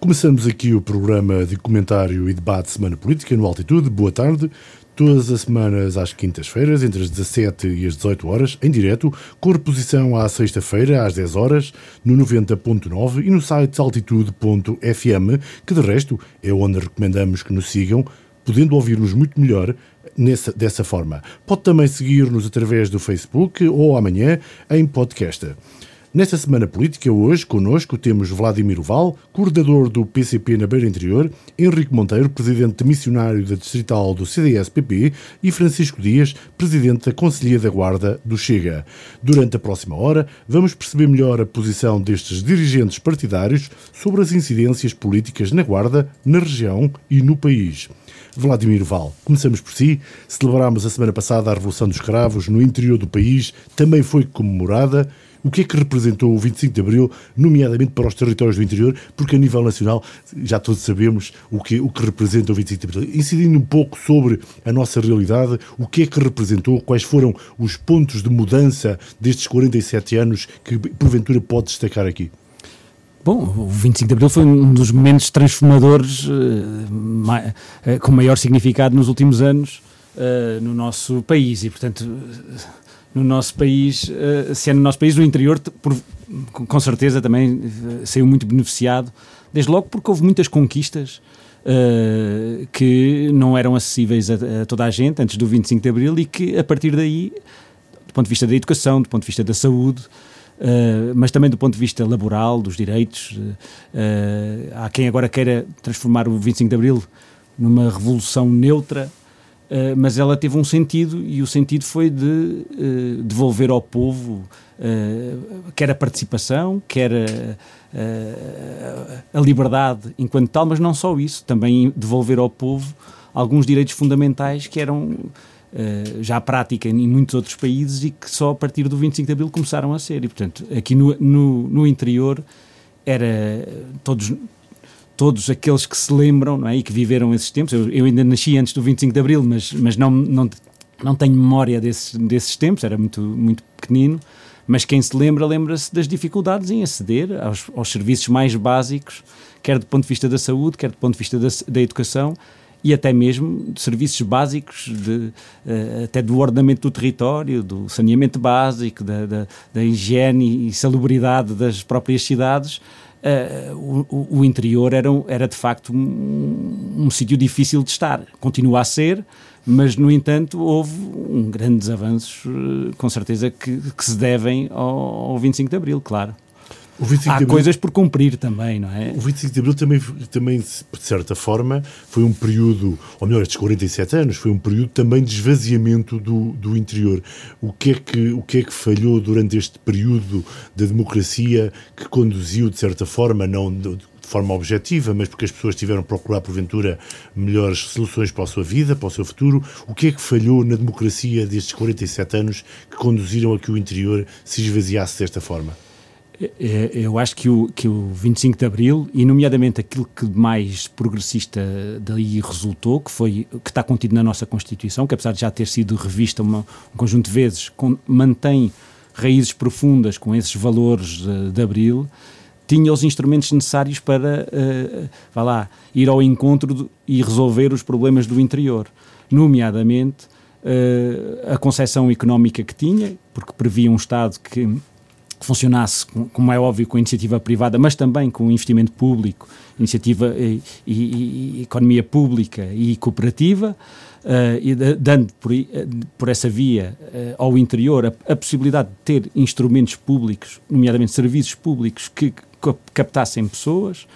Começamos aqui o programa de comentário e debate Semana Política no Altitude. Boa tarde. Todas as semanas às quintas-feiras, entre as 17 e as 18 horas, em direto, com reposição à sexta-feira, às 10 horas, no 90.9 e no site altitude.fm, que de resto é onde recomendamos que nos sigam, podendo ouvir-nos muito melhor nessa, dessa forma. Pode também seguir-nos através do Facebook ou amanhã em podcast. Nesta semana política, hoje, conosco, temos Vladimir Val, coordenador do PCP na Beira Interior, Henrique Monteiro, presidente missionário da Distrital do CDS-PP e Francisco Dias, presidente da Conselhia da Guarda do Chega. Durante a próxima hora, vamos perceber melhor a posição destes dirigentes partidários sobre as incidências políticas na Guarda, na região e no país. Vladimir Val, começamos por si. Celebramos a semana passada a Revolução dos Cravos no interior do país, também foi comemorada o que é que representou o 25 de Abril, nomeadamente para os territórios do interior, porque a nível nacional já todos sabemos o que, o que representa o 25 de Abril. Incidindo um pouco sobre a nossa realidade, o que é que representou, quais foram os pontos de mudança destes 47 anos que porventura pode destacar aqui? Bom, o 25 de Abril foi um dos momentos transformadores ma uh, com maior significado nos últimos anos uh, no nosso país e, portanto, no nosso país, uh, se é no nosso país, no interior, por, com certeza também uh, saiu muito beneficiado, desde logo porque houve muitas conquistas uh, que não eram acessíveis a, a, toda a gente antes do 25 de Abril e que a partir daí, do ponto de vista da educação, do ponto de vista da saúde, mas também do ponto de vista laboral, dos direitos, há quem agora queira transformar o 25 de Abril numa revolução neutra Uh, mas ela teve um sentido e o sentido foi de uh, devolver ao povo uh, quer a participação, quer a, a, liberdade enquanto tal, mas não só isso, também devolver ao povo alguns direitos fundamentais que eram já à prática em muitos outros países e que só a partir do 25 de Abril começaram a ser. E, portanto, aqui no, no, no interior era todos todos aqueles que se lembram não é? e que viveram esses tempos. Eu, eu, ainda nasci antes do 25 de Abril, mas, mas não, não, não tenho memória desses, desses tempos, era muito, muito pequenino. Mas quem se lembra, lembra-se das dificuldades em aceder aos, aos, serviços mais básicos, quer do ponto de vista da saúde, quer do ponto de vista da, da educação e até mesmo de serviços básicos, de, uh, até do ordenamento do território, do saneamento básico, da, da, da higiene e salubridade das próprias cidades uh, o, o, interior era, era de facto um, um sítio difícil de estar. Continua a ser, mas no entanto houve um grandes avanços, uh, com certeza, que, que se devem ao, ao 25 de Abril, claro. Há coisas por cumprir também, não é? O 25 de Abril também, também, de certa forma, foi um período, ou melhor, estes 47 anos, foi um período também de esvaziamento do, do interior. O que, é que, o que é que falhou durante este período da democracia que conduziu, de certa forma, não de, de forma objetiva, mas porque as pessoas tiveram a procurar, porventura, melhores soluções para a sua vida, para o seu futuro. O que é que falhou na democracia destes 47 anos que conduziram a que o interior se esvaziasse desta forma? É, eu acho que o, que o 25 de Abril, e nomeadamente aquilo que mais progressista daí resultou, que foi que está contido na nossa Constituição, que apesar de já ter sido revista uma, um conjunto de vezes, com, mantém raízes profundas com esses valores de, de Abril, tinha os instrumentos necessários para, uh, vá lá, ir ao encontro e resolver os problemas do interior, nomeadamente uh, a concepção económica que tinha, porque previa um Estado que funcionasse, como é óbvio, com iniciativa privada, mas também com investimento público, iniciativa e, e, e economia pública e cooperativa, uh, e dando por, por, essa via uh, ao interior a, a, possibilidade de ter instrumentos públicos, nomeadamente serviços públicos, que captassem pessoas,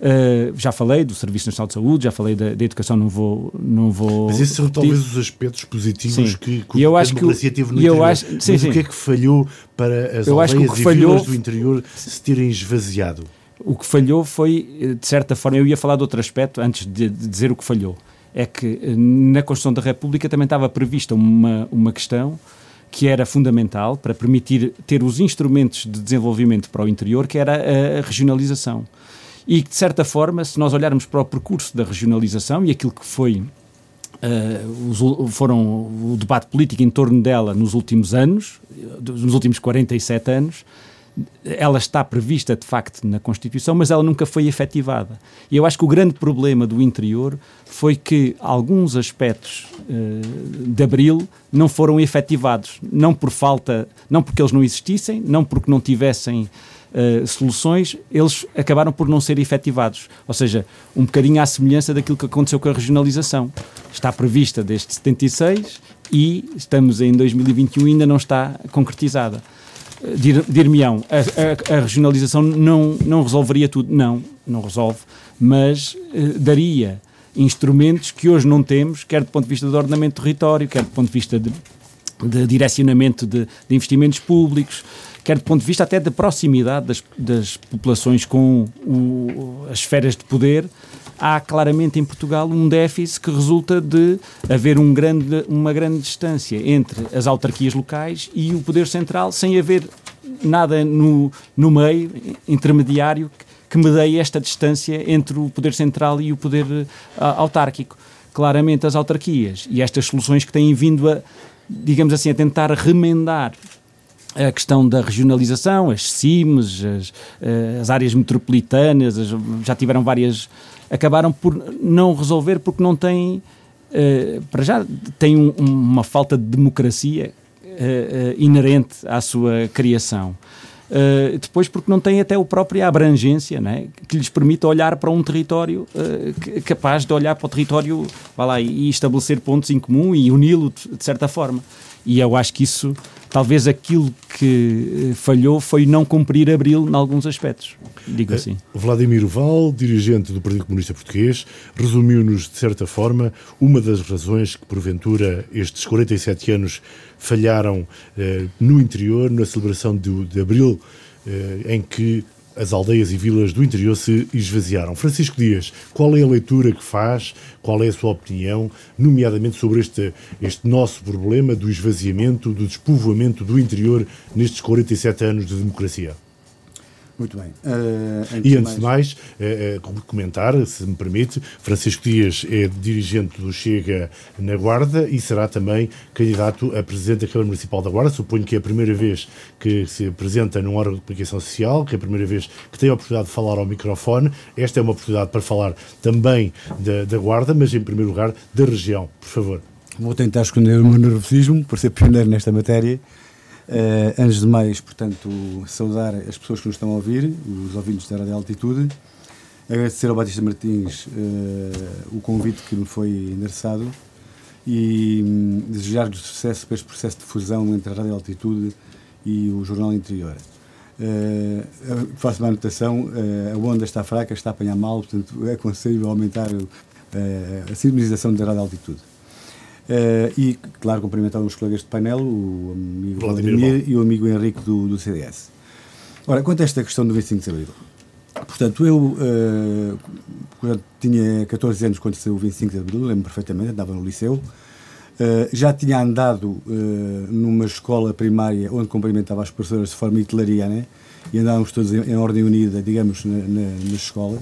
Uh, já falei do Serviço Nacional de Saúde, já falei da, da, educação, não vou, não vou. Mas esses são talvez os aspectos positivos sim. que, que a democracia que, teve no interior. Acho, sim, Mas sim. o que é que falhou para as eu aldeias e falhou, vilas do interior se terem esvaziado? O que falhou foi, de certa forma, eu ia falar de outro aspecto antes de, de dizer o que falhou. É que eh, na Constituição da República também estava prevista uma, uma questão que era fundamental para permitir ter os instrumentos de desenvolvimento para o interior, que era a regionalização e que, de certa forma, se nós olharmos para o percurso da regionalização e aquilo que foi Uh, os, foram o debate político em torno dela nos últimos anos, nos últimos 47 anos, ela está prevista de facto na Constituição, mas ela nunca foi efetivada. E eu acho que o grande problema do interior foi que alguns aspectos uh, de Abril não foram efetivados, não por falta, não porque eles não existissem, não porque não tivessem Uh, soluções, eles acabaram por não ser efetivados. Ou seja, um bocadinho à semelhança daquilo que aconteceu com a regionalização. Está prevista desde 76 e estamos em 2021 e ainda não está concretizada. Dir-me-ão, a, a, a, regionalização não, não resolveria tudo. Não, não resolve, mas uh, daria instrumentos que hoje não temos, quer do ponto de vista do ordenamento do território, quer do ponto de vista de, de direcionamento de, de, investimentos públicos, quer do ponto de vista até da proximidade das, das populações com o, as esferas de poder, há claramente em Portugal um déficit que resulta de haver um grande, uma grande distância entre as autarquias locais e o poder central, sem haver nada no, no meio intermediário que, medeie esta distância entre o poder central e o poder uh, autárquico. Claramente as autarquias e estas soluções que têm vindo a, digamos assim, a tentar remendar a questão da regionalização, as CIMs, as, eh, as áreas metropolitanas, as, já tiveram várias acabaram por não resolver porque não têm, uh, para já, um, uma falta de democracia uh, inerente à sua criação. Depois porque não têm até a própria abrangência né, que lhes permita olhar para um território capaz de olhar para o território lá, e estabelecer pontos em comum e uni-lo de, de, certa forma. E eu acho que isso, talvez aquilo que falhou foi não cumprir Abril em alguns aspectos, digo assim. Vladimir Val, dirigente do Partido Comunista Português, resumiu-nos, de certa forma, uma das razões que, porventura, estes 47 anos falharam eh, no interior, na celebração de, de Abril, eh, em que as aldeias e vilas do interior se esvaziaram. Francisco Dias, qual é a leitura que faz, qual é a sua opinião, nomeadamente sobre este, este nosso problema do esvaziamento, do despovoamento do interior nestes 47 anos de democracia? Muito bem. Uh, antes e antes de mais, mais uh, comentar, se me permite, Francisco Dias é dirigente do Chega na Guarda e será também candidato a presidente da Câmara Municipal da Guarda. Suponho que é a primeira vez que se apresenta num órgão de comunicação social, que é a primeira vez que tem a oportunidade de falar ao microfone. Esta é uma oportunidade para falar também da, da Guarda, mas em primeiro lugar da região. Por favor. Vou tentar esconder o meu nervosismo, por ser pioneiro nesta matéria. Uh, antes de mais, portanto, saudar as pessoas que nos estão a ouvir, os ouvintes da Rádio Altitude, agradecer ao Batista Martins uh, o convite que me foi endereçado e um, desejar-lhe sucesso para este processo de fusão entre a Rádio Altitude e o Jornal Interior. Uh, faço uma anotação, uh, a onda está fraca, está a apanhar mal, portanto aconselho a aumentar a sintonização da Rádio Altitude. Uh, e, claro, cumprimentar os colegas de painel, o amigo Vladimir e o amigo Henrique do, do CDS. Ora, quanto a esta questão do 25 de Abril, portanto, eu uh, tinha 14 anos quando saiu o 25 de Abril, lembro perfeitamente, andava no liceu, uh, já tinha andado numa escola primária onde cumprimentava as professoras de forma hitleriana e andávamos todos em, em ordem unida, digamos, na, na, na escola.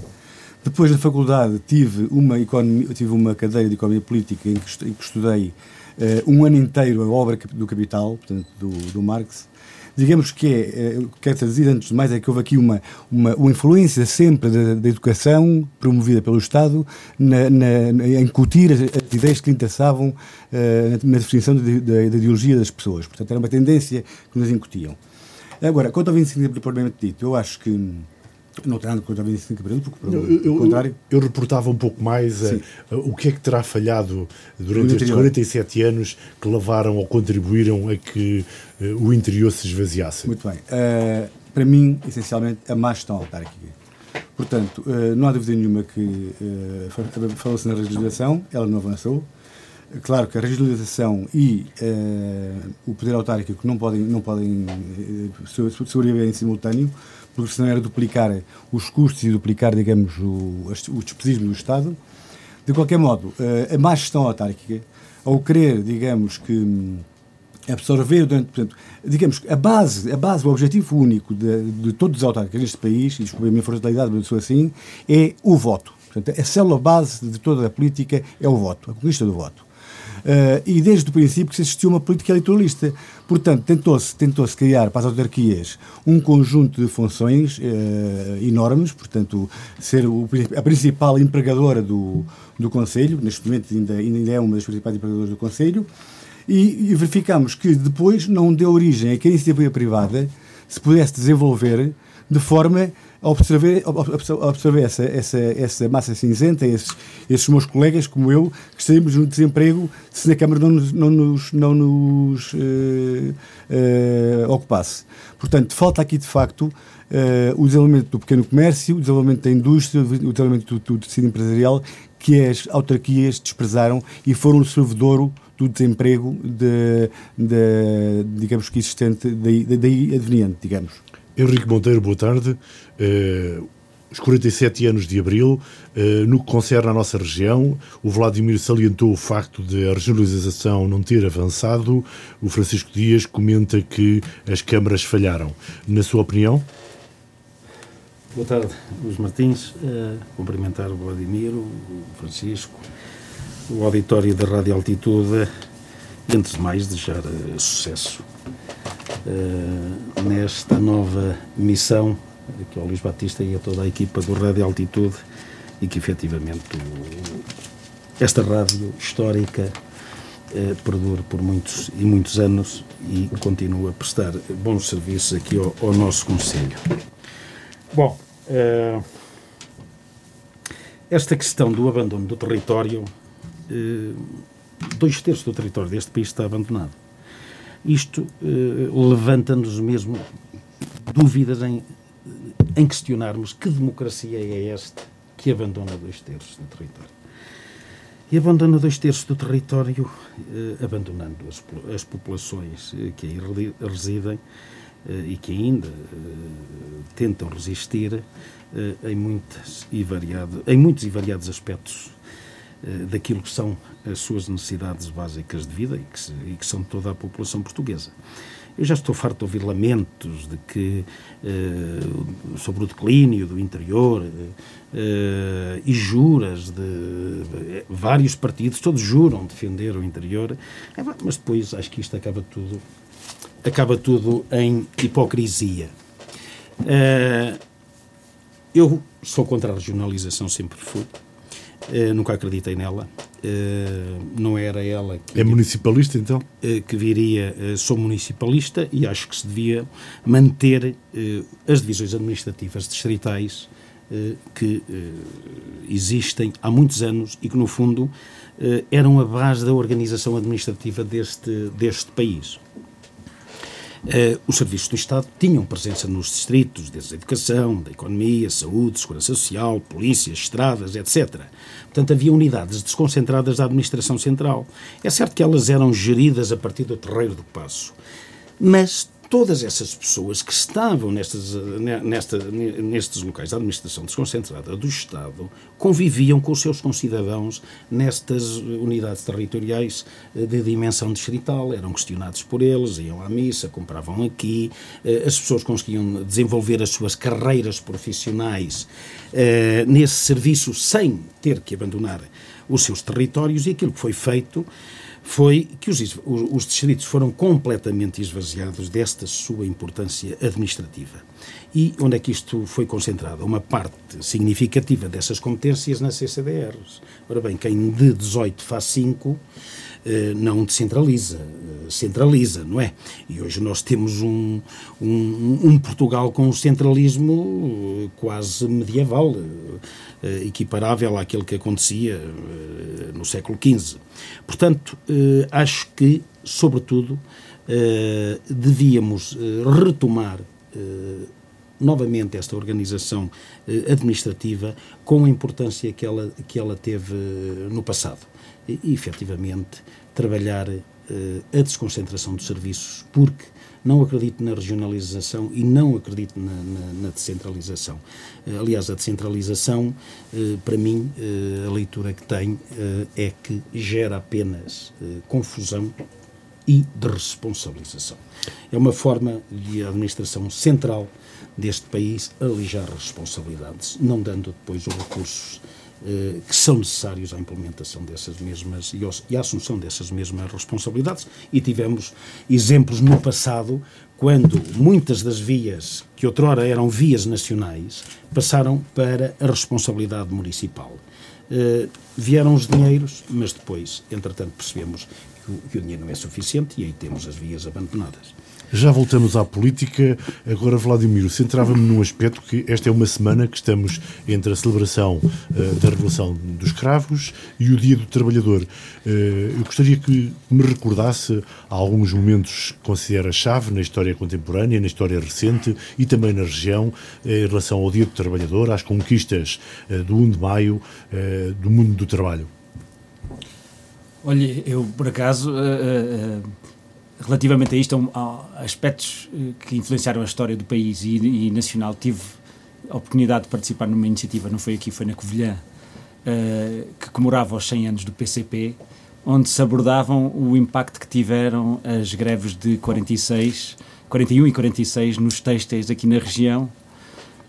Depois da faculdade tive uma, economia, tive uma cadeira de Economia Política em que, estudei uh, um ano inteiro a obra do Capital, portanto, do, do Marx. Digamos que é, uh, quero dizer antes de mais, é que houve aqui uma, uma, uma influência sempre da, da, educação promovida pelo Estado na, na, na, em incutir as, as, ideias que lhe interessavam uh, na, definição da de, de, de ideologia das pessoas. Portanto, era uma tendência que nos incutiam. Agora, quanto ao 25 de propriamente dito, eu acho que não tem nada contra a 25 de Abril, porque pelo eu, contrário. Eu, eu, reportava um pouco mais a, a, o que é que terá falhado durante estes 47 anos que levaram ou contribuíram a que uh, o interior se esvaziasse. Muito bem. Uh, para mim, essencialmente, a má gestão autárquica. Portanto, uh, não há dúvida nenhuma que falou-se na regionalização, ela não avançou. Claro que a regionalização e o poder autárquico não podem, não podem sobreviver em simultâneo, porque senão era duplicar os custos e duplicar, digamos, o, o despesismo do Estado. De qualquer modo, eh, a má gestão autárquica, ao querer, digamos, que hum, absorver durante, portanto, digamos, a base, a base, o objetivo único de, de todos os autárquicos neste país, e desculpe a minha frontalidade, mas sou assim, é o voto. Portanto, a célula base de toda a política é o voto, a conquista do voto. Uh, e desde o princípio que se existiu uma política eleitoralista, Portanto, tentou-se tentou criar para as autarquias um conjunto de funções eh, enormes, portanto, ser o, a principal empregadora do, do Conselho, neste momento ainda, ainda é uma das principais empregadoras do Conselho, e, e verificamos que depois não deu origem a que a iniciativa privada se pudesse desenvolver de forma a observar essa, essa, essa massa cinzenta, esses, esses meus colegas, como eu, que estaríamos no desemprego se na Câmara não nos, não nos, não nos uh, uh, ocupasse. Portanto, falta aqui, de facto, uh, o desenvolvimento do pequeno comércio, o desenvolvimento da indústria, o desenvolvimento do, do tecido empresarial, que as autarquias desprezaram e foram o servidor do desemprego de, de, digamos que existente, daí, daí adveniente, digamos. Henrique Monteiro, boa tarde. Uh, os 47 anos de Abril, uh, no que concerne à nossa região, o Vladimir salientou o facto de a regionalização não ter avançado. O Francisco Dias comenta que as câmaras falharam. Na sua opinião? Boa tarde, Luís Martins. Uh, cumprimentar o Vladimir, o Francisco, o auditório da Rádio Altitude e, antes de mais, desejar sucesso uh, nesta nova missão que ao Luís Batista e a toda a equipa do Rádio Altitude e que efetivamente o, esta rádio histórica uh, perdure por muitos e muitos anos e continua a prestar bons serviços aqui ao, ao nosso Conselho. Bom, uh, esta questão do abandono do território, dois terços do território deste país está abandonado isto uh, levanta-nos mesmo dúvidas em, em questionarmos que democracia é esta que abandona dois terços do território. E abandona dois terços do território, eh, abandonando as, as populações eh, que aí residem eh, e que ainda eh, tentam resistir eh, em, muitas e variado, em muitos e variados aspectos eh, daquilo que são as suas necessidades básicas de vida e que, e que, são de toda a população portuguesa. Eu já estou farto de ouvir lamentos de que eh, sobre o declínio do interior eh, e juras de vários partidos, todos juram defender o interior, é, mas depois acho que isto acaba tudo acaba tudo em hipocrisia. eu sou contra a regionalização, sempre fui. Uh, nunca acreditei nela. Uh, não era ela que. É municipalista então? Uh, que viria. sou municipalista e acho que se devia manter as divisões administrativas distritais que existem há muitos anos e que, no fundo, eram a base da organização administrativa deste, deste país. Uh, os serviços do Estado tinham presença nos distritos, desde a educação, da economia, saúde, segurança social, polícia, estradas, etc. Portanto, havia unidades desconcentradas da administração central. É certo que elas eram geridas a partir do terreiro do passo, mas todas essas pessoas que estavam nestes, nesta, nestes locais da administração desconcentrada do Estado conviviam com os seus concidadãos nestas unidades territoriais eh, de dimensão distrital, eram questionados por eles, iam à missa, compravam aqui, eh, as pessoas conseguiam desenvolver as suas carreiras profissionais eh, nesse serviço sem ter que abandonar os seus territórios e aquilo que foi feito foi que os, os distritos foram completamente esvaziados desta sua importância administrativa. E onde é que isto foi concentrado? Uma parte significativa dessas competências nas CCDRs. Ora bem, quem de 18 faz 5 eh, não descentraliza, eh, centraliza, não é? E hoje nós temos um, um, um Portugal com um centralismo eh, quase medieval, equiparável àquele que acontecia no século XV. Portanto, acho que, sobretudo, devíamos retomar novamente esta organização administrativa com a importância que ela, que ela teve no passado e, efetivamente, trabalhar uh, a desconcentração dos serviços, porque não acredito na regionalização e não acredito na, na, na descentralização. Uh, aliás, a descentralização, uh, para mim, a leitura que tem é que gera apenas confusão e de responsabilização. É uma forma de administração central deste país alijar responsabilidades, não dando depois os recursos eh, que são necessários à implementação dessas mesmas e à assunção dessas mesmas responsabilidades. E tivemos exemplos no passado, quando muitas das vias que outrora eram vias nacionais passaram para a responsabilidade municipal. Uh, vieram os dinheiros, mas depois, entretanto, percebemos que o, que o dinheiro não é suficiente e aí temos as vias abandonadas. Já voltamos à política. Agora, Vladimir, centrava-me num aspecto que esta é uma semana que estamos entre a celebração uh, da Revolução dos Cravos e o Dia do Trabalhador. Uh, eu gostaria que me recordasse alguns momentos que considera chave na história contemporânea, na história recente e também na região, uh, em relação ao Dia do Trabalhador, às conquistas do 1 de maio do mundo do trabalho. Olha, eu por acaso relativamente a isto, a, aspectos eh, que influenciaram a história do país e, e, nacional, tive a oportunidade de participar numa iniciativa, não foi aqui, foi na Covilhã, uh, que comemorava os 100 anos do PCP, onde se abordavam o impacto que tiveram as greves de 46, 41 e 46 nos têxteis aqui na região.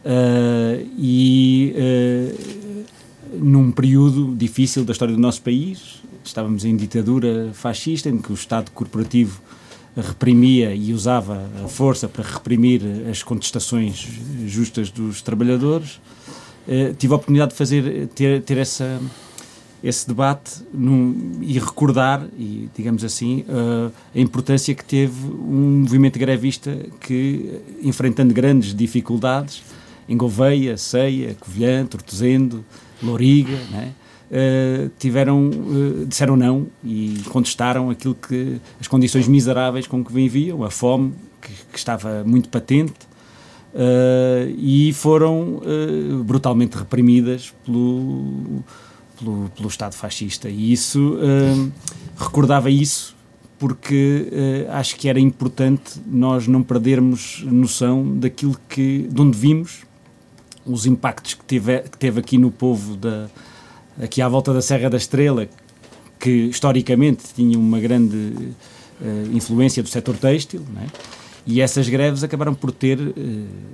Uh, e uh, num período difícil da história do nosso país, estávamos em ditadura fascista, em que o Estado corporativo reprimia e usava a força para reprimir as contestações justas dos trabalhadores. Uh, tive a oportunidade de fazer ter, ter essa esse debate num, e recordar e digamos assim uh, a importância que teve um movimento grevista que enfrentando grandes dificuldades em Gouveia, Ceia, Covilhã, Tortozendo, Loriga, né? Uh, tiveram, uh, disseram não e contestaram aquilo que as condições miseráveis com que viviam, a fome que, que estava muito patente uh, e foram brutalmente reprimidas pelo, pelo, pelo, Estado fascista. E isso recordava isso porque acho que era importante nós não perdermos noção daquilo que de onde vimos os impactos que teve, que teve aqui no povo da, aqui à volta da Serra da Estrela, que historicamente tinha uma grande uh, influência do setor têxtil, é? e essas greves acabaram por ter uh,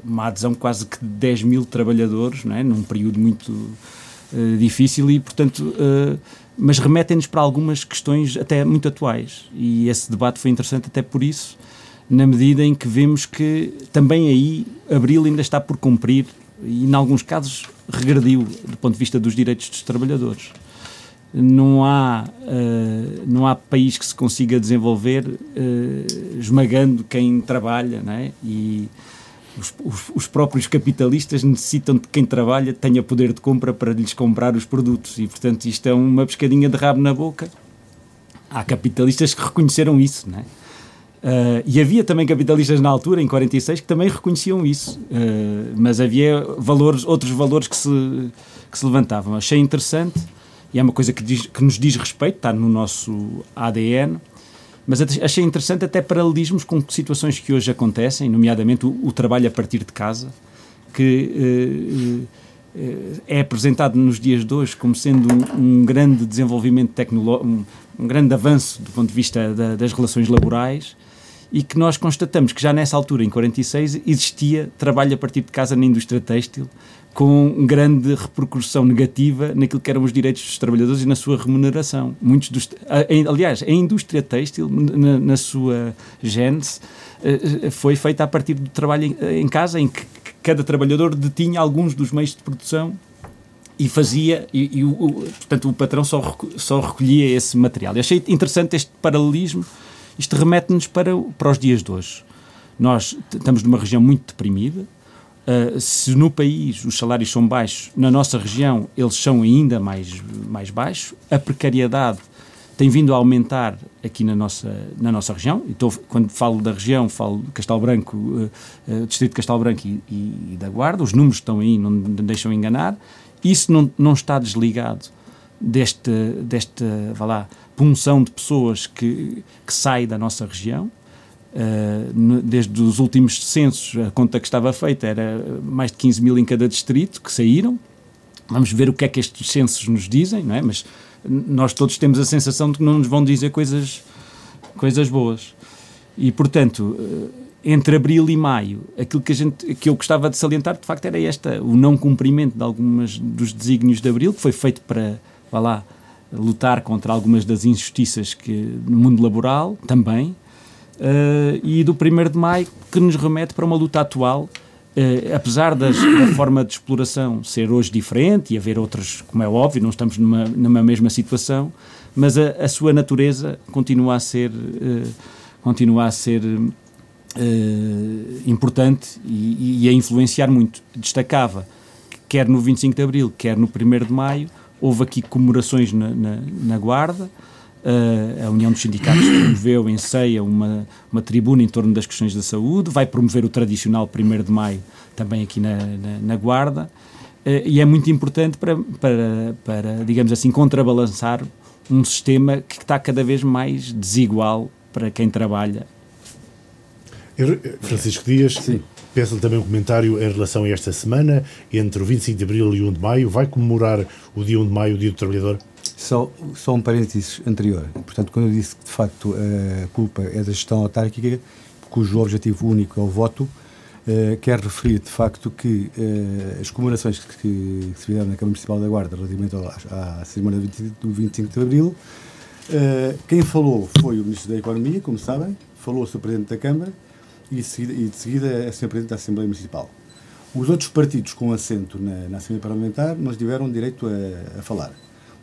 uma adesão quase que de 10 mil trabalhadores, é? num período muito uh, difícil e, portanto, mas remetem-nos para algumas questões até muito atuais, e esse debate foi interessante até por isso, na medida em que vemos que também aí Abril ainda está por cumprir e, em alguns casos, regrediu do ponto de vista dos direitos dos trabalhadores. Não há, uh, não há país que se consiga desenvolver uh, esmagando quem trabalha, não é? E os, os, os, próprios capitalistas necessitam de quem trabalha tenha poder de compra para lhes comprar os produtos e, portanto, isto é uma pescadinha de rabo na boca. Há capitalistas que reconheceram isso, não é? Uh, e havia também capitalistas na altura, em 46, que também reconheciam isso, uh, mas havia valores, outros valores que se, que se levantavam. Achei interessante, e é uma coisa que, diz, que nos diz respeito, está no nosso ADN, mas achei interessante até paralelismos com situações que hoje acontecem, nomeadamente o, o trabalho a partir de casa, que uh, é apresentado nos dias de hoje como sendo um, um grande desenvolvimento tecnológico, um, um, grande avanço do ponto de vista da, das relações laborais, e que nós constatamos que já nessa altura, em 46, existia trabalho a partir de casa na indústria têxtil, com grande repercussão negativa naquilo que eram os direitos dos trabalhadores e na sua remuneração. Muitos dos, aliás, a indústria têxtil, na, na sua gênese, eh, eh, foi feita a partir do trabalho em, casa, em que cada trabalhador detinha alguns dos meios de produção e fazia, e, e o, portanto o patrão só, só recolhia esse material. Eu achei interessante este paralelismo isto remete-nos para, para os dias de hoje. Nós estamos numa região muito deprimida. Uh, se no país os salários são baixos, na nossa região eles são ainda mais, mais baixos. A precariedade tem vindo a aumentar aqui na nossa, na nossa região. Então, quando falo da região, falo de Castelo Branco, uh, uh, Distrito de Castelo Branco e, e, e, da Guarda. Os números estão aí, não, não deixam enganar. Isso não, não está desligado deste, deste vá lá, punção de pessoas que, que sai da nossa região. Uh, desde os últimos censos, a conta que estava feita era mais de 15 mil em cada distrito que saíram. Vamos ver o que é que estes censos nos dizem, não é? Mas nós todos temos a sensação de que não nos vão dizer coisas, coisas boas. E, portanto, entre abril e maio, aquilo que, a gente, que eu gostava de salientar, de facto, era esta, o não cumprimento de algumas dos desígnios de abril, que foi feito para, vá lá, lutar contra algumas das injustiças que no mundo laboral, também, uh, e do 1 de maio, que nos remete para uma luta atual, uh, apesar das, da forma de exploração ser hoje diferente e haver outras, como é óbvio, não estamos numa, numa mesma situação, mas a, a sua natureza continua a ser, uh, continua a ser importante e, e, a influenciar muito. Destacava que, quer no 25 de Abril, quer no 1 de Maio, houve aqui comemorações na, na, na Guarda. Uh, a União dos Sindicatos promoveu em ceia uma, uma tribuna em torno das questões da saúde, vai promover o tradicional 1 de Maio também aqui na, na, na Guarda. Uh, e é muito importante para, para, para, digamos assim, contrabalançar um sistema que está cada vez mais desigual para quem trabalha Francisco Dias, Sim. Peço-lhe também um comentário em relação a esta semana, entre o 25 de Abril e 1 de Maio. Vai comemorar o dia 1 de Maio, o Dia do Trabalhador? Só, só um parênteses anterior. Portanto, quando eu disse que, de facto, a culpa é da gestão autárquica, cujo objetivo único é o voto, uh, quero referir, de facto, que uh, as comemorações que, que, se fizeram na Câmara Municipal da Guarda relativamente à, cerimónia do 25 de Abril, uh, quem falou foi o Ministro da Economia, como sabem, falou-se o Presidente da Câmara, e de seguida, e de seguida a Sr. Presidente da Assembleia Municipal. Os outros partidos com assento na, na Assembleia Parlamentar não tiveram direito a, a, falar.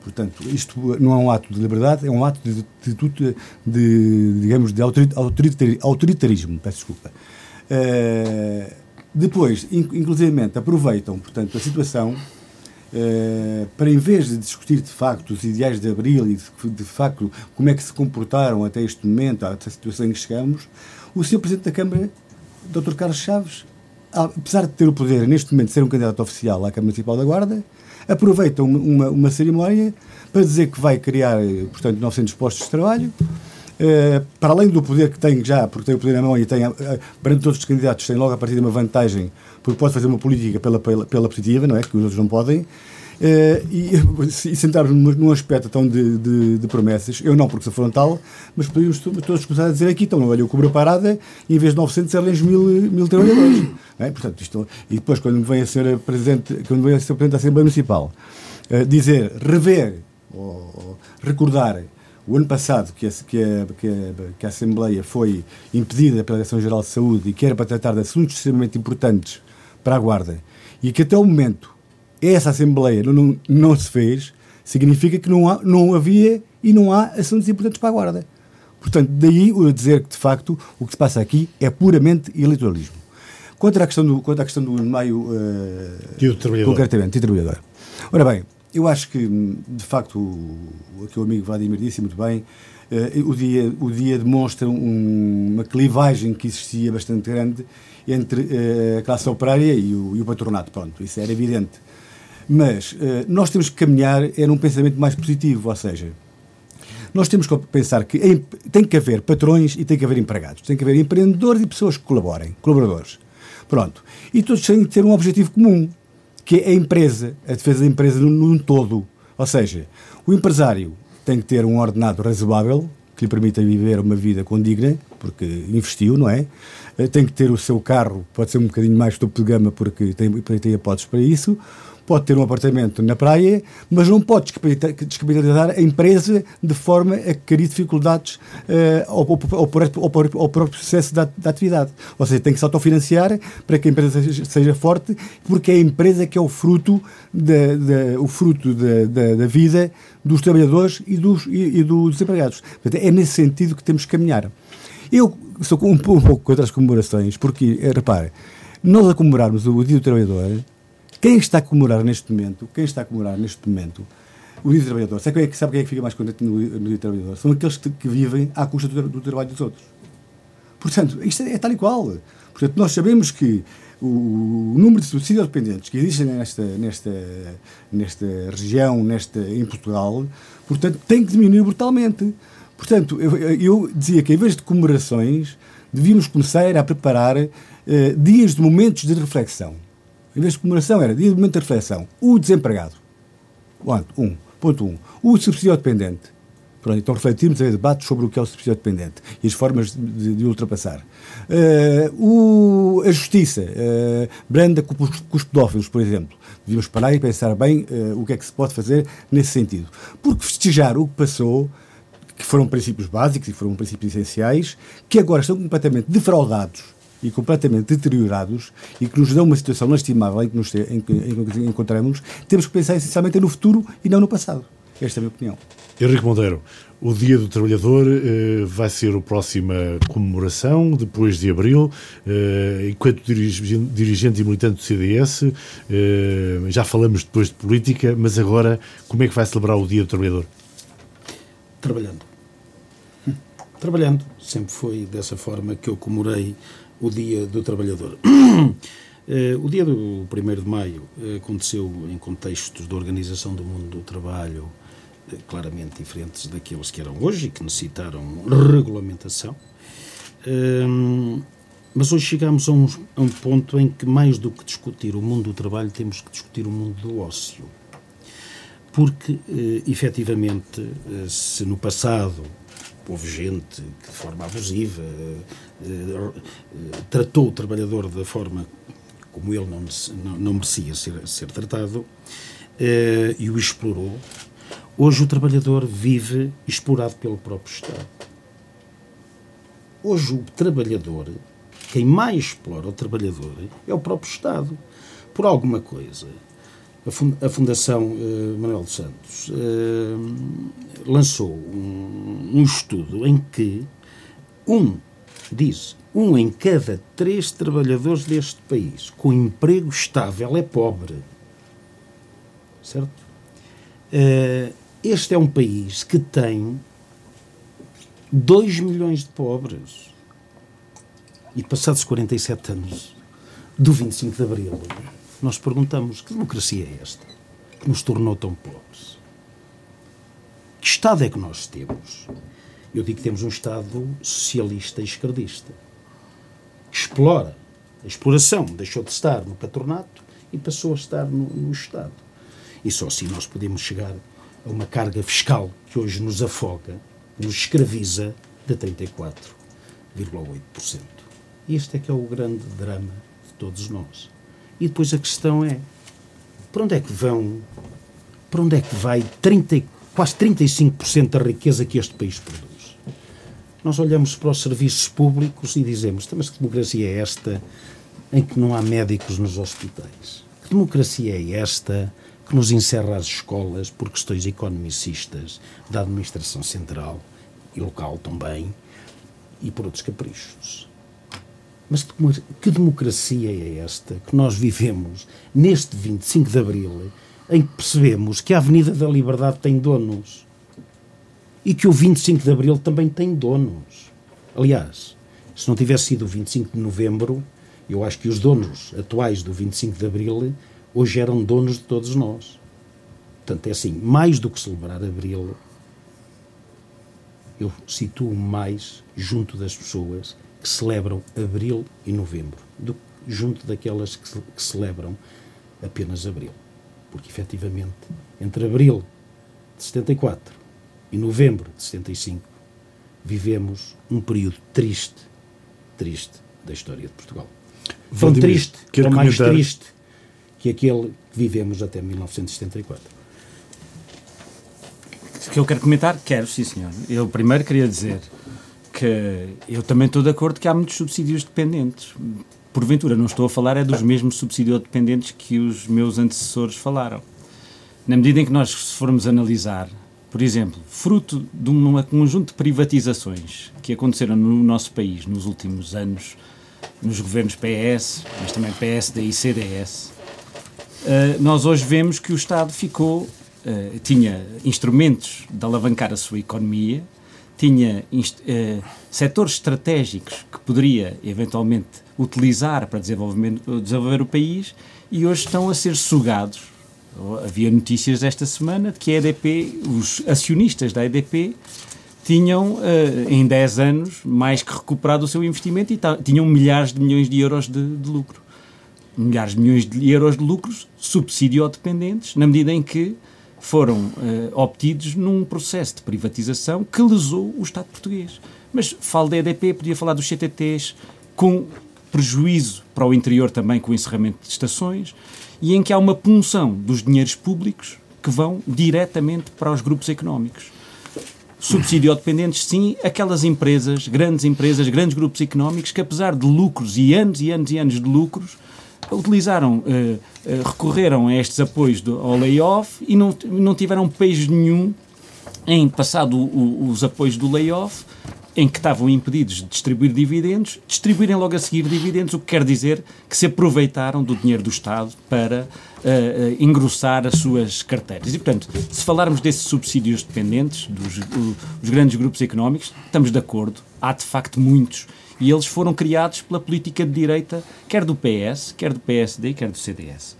Portanto, isto não é um ato de liberdade, é um ato de, de, de, digamos, de autoritarismo. Peço desculpa. Uh, depois, inclusivamente, aproveitam, portanto, a situação uh, para, em vez de discutir de facto os ideais de Abril e de, de facto como é que se comportaram até este momento, até a situação em que chegamos, o Sr. Presidente da Câmara, Dr. Carlos Chaves, apesar de ter o poder neste momento de ser um candidato oficial à Câmara Municipal da Guarda, aproveita uma, uma cerimónia para dizer que vai criar, portanto, 900 postos de trabalho, Uh, para além do poder que tem já, porque tem o poder na mão e tem, uh, perante todos os candidatos, tem logo a partir de uma vantagem, porque pode fazer uma política pela, pela, pela positiva, não é? Que os outros não podem. Uh, e, e sentar-nos num aspecto tão de, de, de, promessas, eu não porque sou frontal, mas podíamos todos começar a dizer aqui, então, olha, eu cubro a parada e em vez de 900 arranjo mil, mil trabalhadores. É? Portanto, isto, e depois, quando vem a senhora Presidente, quando vem a senhora Presidente da Assembleia Municipal uh, dizer, rever ou, ou, recordar o ano passado que a, que, a, que, a, que a Assembleia foi impedida pela Direção-Geral de Saúde e que era para tratar de assuntos extremamente importantes para a Guarda e que até o momento essa Assembleia não, não, se fez, significa que não, há, não havia e não há assuntos importantes para a Guarda. Portanto, daí o dizer que, de facto, o que se passa aqui é puramente eleitoralismo. Quanto à questão do, quanto à questão do meio uh, do trabalhador. concretamente, e trabalhador. Ora bem, eu acho que, de facto, o, que o amigo Vladimir disse muito bem, uh, o, dia, o dia demonstra um, uma clivagem que existia bastante grande entre uh, a classe operária e o, e o patronato. Pronto, isso era evidente. Mas uh, nós temos que caminhar é num pensamento mais positivo, ou seja, nós temos que pensar que tem que haver patrões e tem que haver empregados, tem que haver empreendedores e pessoas que colaborem, colaboradores. Pronto. E todos têm que ter um objetivo comum, que é a empresa, a defesa da empresa num, num todo. Ou seja, o empresário tem que ter um ordenado razoável, que lhe permita viver uma vida condigna, porque investiu, não é? Eh, tem que ter o seu carro, pode ser um bocadinho mais topo de gama, porque tem, tem hipóteses para isso pode ter um apartamento na praia, mas não pode descapitalizar a empresa de forma a criar dificuldades uh, ao, ao, ao, ao, próprio processo da, da, atividade. Ou seja, tem que se autofinanciar para que a empresa seja, forte, porque é a empresa que é o fruto, da, o fruto da, da, vida dos trabalhadores e dos, e, e dos empregados. Portanto, é nesse sentido que temos que caminhar. Eu sou um, um pouco contra as comemorações, porque, eh, repare, nós a comemorarmos o Dia do Trabalhador quem está a comemorar neste momento, quem está a comemorar neste momento o Dia do Trabalhador, sabe quem é que, sabe quem é que fica mais contente no, no Dia do Trabalhador? São aqueles que, que vivem à custa do, do, trabalho dos outros. Portanto, isto é, é, tal e qual. Portanto, nós sabemos que o, número de subsídios dependentes que existem nesta, nesta, nesta região, nesta, em Portugal, portanto, tem que diminuir brutalmente. Portanto, eu, eu dizia que em vez de comemorações, devíamos começar a preparar uh, dias de momentos de reflexão em vez de comemoração, era dia de momento de reflexão. O desempregado. Um. Ponto um. O subsídio dependente. Pronto, então refletirmos em debate sobre o que é o subsídio dependente e as formas de, de ultrapassar. Uh, o, a justiça uh, branda com com os, pedófilos, por exemplo. Devíamos parar e pensar bem uh, o que é que se pode fazer nesse sentido. Porque festejar o que passou, que foram princípios básicos e foram princípios essenciais, que agora estão completamente defraudados e completamente deteriorados e que nos dão uma situação lastimável em que nos, em que, em que encontramos, temos que pensar essencialmente no futuro e não no passado. Esta é a minha opinião. Henrique Monteiro, o Dia do Trabalhador eh, vai ser a próxima comemoração, depois de abril. Eh, enquanto dirigente e militante do CDS, eh, já falamos depois de política, mas agora como é que vai celebrar o Dia do Trabalhador? Trabalhando. Trabalhando. Sempre foi dessa forma que eu comemorei o Dia do Trabalhador. Eh, o dia do 1 de maio eh, aconteceu em contextos de organização do mundo do trabalho eh, claramente diferentes daqueles que eram hoje e que necessitaram regulamentação. Mas hoje chegamos a um, a um ponto em que, mais do que discutir o mundo do trabalho, temos que discutir o mundo do ócio. Porque, efetivamente, se no passado houve gente que, de forma abusiva, tratou o trabalhador da forma como ele não, não, não merecia ser, ser tratado, eh, e o explorou. Hoje o trabalhador vive explorado pelo próprio Estado. Hoje o trabalhador, quem mais explora o trabalhador é o próprio Estado. Por alguma coisa. A Fundação uh, Manuel dos Santos uh, lançou um, um estudo em que um diz um em cada três trabalhadores deste país com emprego estável é pobre. Certo? Uh, este é um país que tem 2 milhões de pobres. E passados 47 anos do 25 de Abril, nós perguntamos que democracia é esta que nos tornou tão pobres? Que Estado é que nós temos? Eu digo que temos um Estado socialista e esquerdista que explora. A exploração deixou de estar no patronato e passou a estar no, no Estado. E só assim nós podemos chegar a uma carga fiscal que hoje nos afoga, nos escraviza de 34,8%. Este é que é o grande drama de todos nós. E depois a questão é, para onde é que vão, para onde é que vai 30, quase 35% da riqueza que este país produz? Nós olhamos para os serviços públicos e dizemos: mas que democracia é esta em que não há médicos nos hospitais? Que democracia é esta que nos encerra as escolas por questões economicistas da administração central e local também e por outros caprichos? Mas que democracia é esta que nós vivemos neste 25 de Abril em que percebemos que a Avenida da Liberdade tem donos? E que o 25 de Abril também tem donos. Aliás, se não tivesse sido o 25 de Novembro, eu acho que os donos atuais do 25 de Abril hoje eram donos de todos nós. Portanto, é assim, mais do que celebrar Abril, eu situo mais junto das pessoas que celebram Abril e Novembro, do que junto daquelas que, que celebram apenas Abril. Porque, efetivamente, entre Abril de 74 e novembro de 75, vivemos um período triste, triste da história de Portugal. Tão triste, tão mais comentar... triste que aquele que vivemos até 1974. que eu quero comentar? Quero, sim senhor. Eu primeiro queria dizer que eu também estou de acordo que há muitos subsídios dependentes. Porventura, não estou a falar é dos mesmos subsídios dependentes que os meus antecessores falaram. Na medida em que nós, se formos analisar por exemplo, fruto de um conjunto de privatizações que aconteceram no nosso país nos últimos anos, nos governos PS, mas também PSD e CDS, eh, nós hoje vemos que o Estado ficou, eh, tinha instrumentos de alavancar a sua economia, tinha eh, setores estratégicos que poderia eventualmente utilizar para desenvolver o país e hoje estão a ser sugados Havia notícias esta semana de que a EDP, os acionistas da EDP, tinham uh, em 10 anos mais que recuperado o seu investimento e tinham milhares de milhões de euros de, de, lucro. Milhares de milhões de euros de lucros subsídio-dependentes, na medida em que foram uh, obtidos num processo de privatização que lesou o Estado português. Mas falo da EDP, podia falar dos CTTs, com prejuízo para o interior também com o encerramento de estações, e em que há uma punção dos dinheiros públicos que vão diretamente para os grupos económicos. Subsídio dependentes, sim, aquelas empresas, grandes empresas, grandes grupos económicos que, apesar de lucros e anos e anos e anos de lucros, utilizaram, uh, uh, recorreram a estes apoios do, ao layoff e não, não tiveram peso nenhum em, passado o, os apoios do layoff, em que estavam impedidos de distribuir dividendos, distribuírem logo a seguir dividendos, o que quer dizer que se aproveitaram do dinheiro do Estado para uh, engrossar as suas carteiras. E, portanto, se falarmos desses subsídios dependentes, dos, dos grandes grupos económicos, estamos de acordo. Há, de facto, muitos. E eles foram criados pela política de direita, quer do PS, quer do PSD, quer do CDS.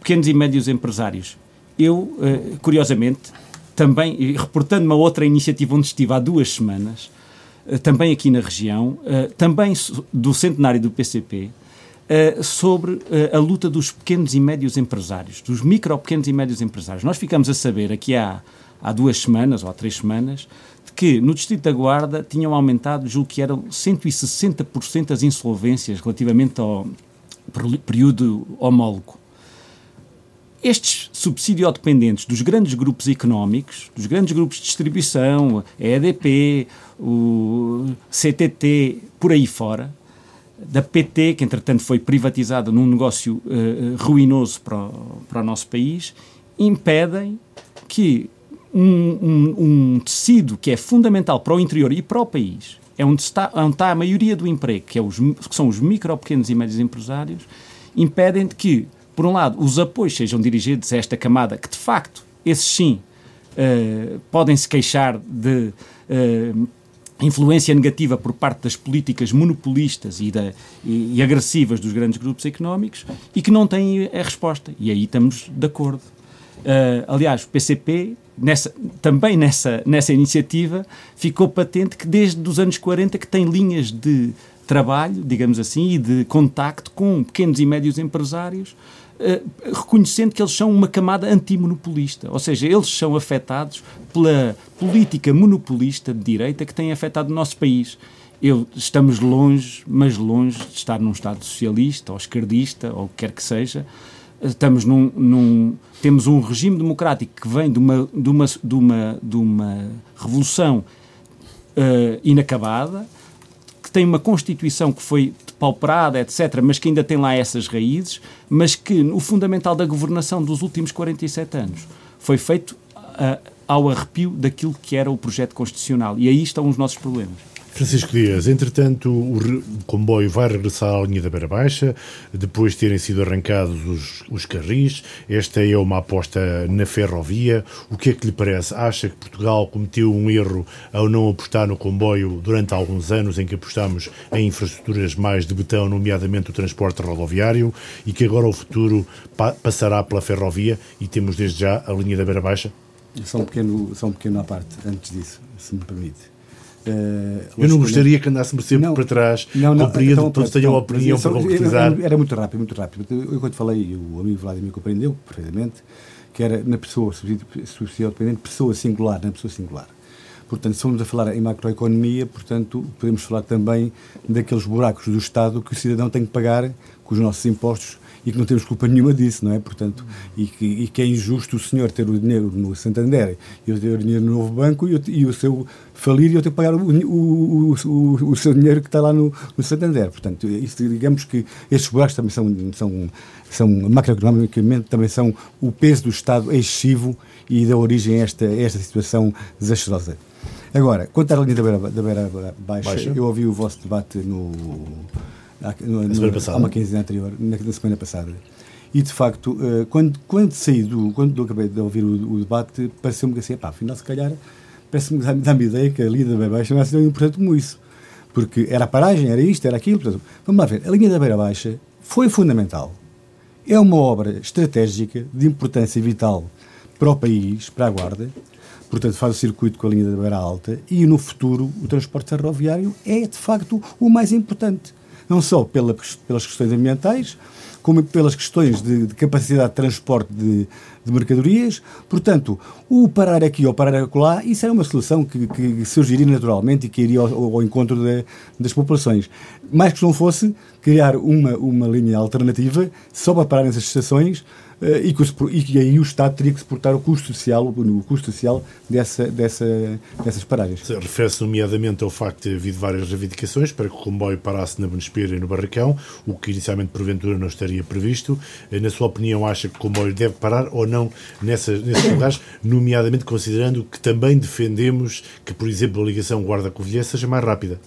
Pequenos e médios empresários. Eu, curiosamente, também, reportando uma outra iniciativa onde estive há duas semanas, eh, também aqui na região, eh, também do centenário do PCP, eh, sobre a luta dos pequenos e médios empresários, dos micro, pequenos e médios empresários. Nós ficamos a saber aqui há, há duas semanas ou há três semanas que no Distrito da Guarda tinham aumentado, julgo que eram 160% as insolvências relativamente ao período homólogo estes subsídio-dependentes dos grandes grupos económicos, dos grandes grupos de distribuição, a EDP, o CTT, por aí fora, da PT, que entretanto foi privatizada num negócio uh, ruinoso para o, para o, nosso país, impedem que um, um, um, tecido que é fundamental para o interior e para o país, é onde está, onde está a maioria do emprego, que, é os, que são os micro, pequenos e médios empresários, impedem de que por um lado, os apoios sejam dirigidos a esta camada, que de facto, esses sim, uh, podem se queixar de uh, influência negativa por parte das políticas monopolistas e, da, e, e, agressivas dos grandes grupos económicos e que não têm a resposta. E aí estamos de acordo. Uh, aliás, o PCP, nessa, também nessa, nessa iniciativa, ficou patente que desde os anos 40 que tem linhas de trabalho, digamos assim, e de contacto com pequenos e médios empresários reconhecendo que eles são uma camada antimonopolista, ou seja, eles são afetados pela política monopolista de direita que tem afetado o nosso país. Eu, estamos longe, mas longe de estar num Estado socialista ou esquerdista ou o que quer que seja. Estamos num, num, temos um regime democrático que vem de uma, de uma, de uma, de uma revolução uh, inacabada, que tem uma Constituição que foi pauperada, etc., mas que ainda tem lá essas raízes, mas que o fundamental da governação dos últimos 47 anos foi feito uh, ao arrepio daquilo que era o projeto constitucional. E aí estão os nossos problemas. Francisco Dias, entretanto, o, comboio vai regressar à linha da Beira Baixa, depois de terem sido arrancados os, os carris. Esta é uma aposta na ferrovia. O que é que lhe parece? Acha que Portugal cometeu um erro ao não apostar no comboio durante alguns anos em que apostamos em infraestruturas mais de betão, nomeadamente o transporte rodoviário, e que agora o futuro pa passará pela ferrovia e temos desde já a linha da Beira Baixa? Só um pequeno, só um pequeno à parte, antes disso, se me permite. Uh, eu não gostaria que andássemos sempre não, para trás. Não, não, Compreendo então, que todos tenham opinião para concretizar. Era muito rápido, muito rápido. Eu, quando falei, o amigo Vladimir compreendeu perfeitamente que era na pessoa subsídio dependente, pessoa singular, na pessoa singular. Portanto, se formos a falar em macroeconomia, portanto, podemos falar também daqueles buracos do Estado que o cidadão tem que pagar com os nossos impostos e que não temos culpa nenhuma disso, não é? Portanto, e que, e que é injusto o senhor ter o dinheiro no Santander e eu ter o dinheiro no novo banco e, eu, e o seu falir e eu ter que pagar o, o, o, o seu dinheiro que está lá no, no, Santander. Portanto, isso, digamos que estes buracos também são, são, são macroeconomicamente, também são o peso do Estado excessivo e dá origem a esta, a esta situação desastrosa. Agora, quanto à linha da beira, da beira baixa, baixa, eu ouvi o vosso debate no há, no, semana passada. há uma quinzena anterior, na, na, semana passada. E de facto, uh, quando, quando saí do. Quando acabei de ouvir o, o debate, pareceu-me que assim, pá, afinal, se calhar, parece-me dá-me a ideia que a linha da Beira Baixa não é assim tão importante como isso. Porque era a paragem, era isto, era aquilo. Portanto, vamos lá ver, a linha da Beira Baixa foi fundamental. É uma obra estratégica de importância vital para o país, para a Guarda, portanto faz o circuito com a linha da Beira Alta e no futuro o transporte ferroviário é de facto o mais importante não só pela, pelas questões ambientais, como pelas questões de, de capacidade de transporte de, de, mercadorias. Portanto, o parar aqui ou parar acolá, isso era uma solução que, que surgiria naturalmente e que iria ao, ao encontro de, das populações. Mais que não fosse criar uma, uma linha alternativa só para parar nessas estações e, que, e aí o Estado teria que suportar o custo social, o custo social dessa, dessa, dessas paragens. Refere-se nomeadamente ao facto de ter havido várias reivindicações para que o comboio parasse na Benespira e no Barracão, o que inicialmente porventura não estaria previsto. Eh, na sua opinião, acha que o comboio deve parar ou não nessas, nesses lugares, nomeadamente considerando que também defendemos que, por exemplo, a ligação Guarda-Covilhã seja mais rápida?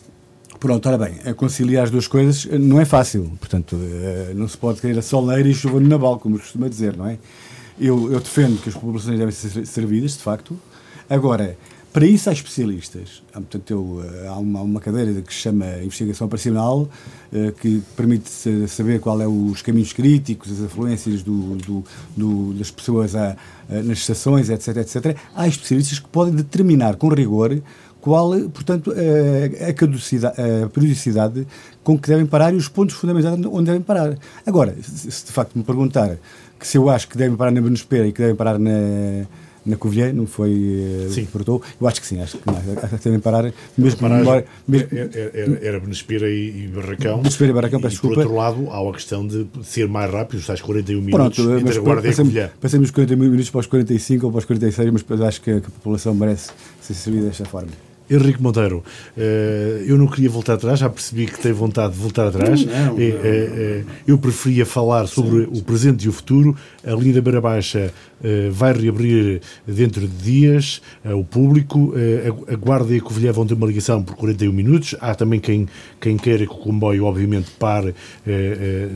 Pronto, ora bem, conciliar as duas coisas não é fácil. Portanto, eh, não se pode querer a soleira e chuva no naval, como costuma dizer, não é? Eu, eu defendo que as populações devem ser servidas, de facto. Agora, para isso há especialistas. Portanto, eu, eh, há uma, uma cadeira que se chama Investigação Operacional, eh, que permite saber qual é os caminhos críticos, as afluências do, do, do, das pessoas a, a, nas estações, etc, etc. Há especialistas que podem determinar com rigor qual, portanto, a, caducidade, a periodicidade com que devem parar e os pontos fundamentais onde devem parar. Agora, se de facto me perguntar que se eu acho que devem parar na Benuspera e que devem parar na, na Covilhã, não foi eh, sim. eu acho que sim, acho que, não, acho que devem parar mesmo, mesmo era, era, era Benespira e, e Barracão. Benespira e Barracão, peço desculpa. por outro lado, há a questão de ser mais rápido, os tais 41 minutos Pronto, entre a Guarda e a Covilhã. Passemos os 40 minutos para os 45 ou para os 46, mas acho que que a população merece ser servida desta forma. Henrique Monteiro, uh, eu não queria voltar atrás, já percebi que tem vontade de voltar atrás. Não, não, uh, uh, eu preferia falar sobre o presente e o futuro. A linha da Beira Baixa vai reabrir dentro de dias o público. A, a, Guarda e a Covilhã vão ter uma ligação por 41 minutos. Há também quem, quem queira que o comboio, obviamente, pare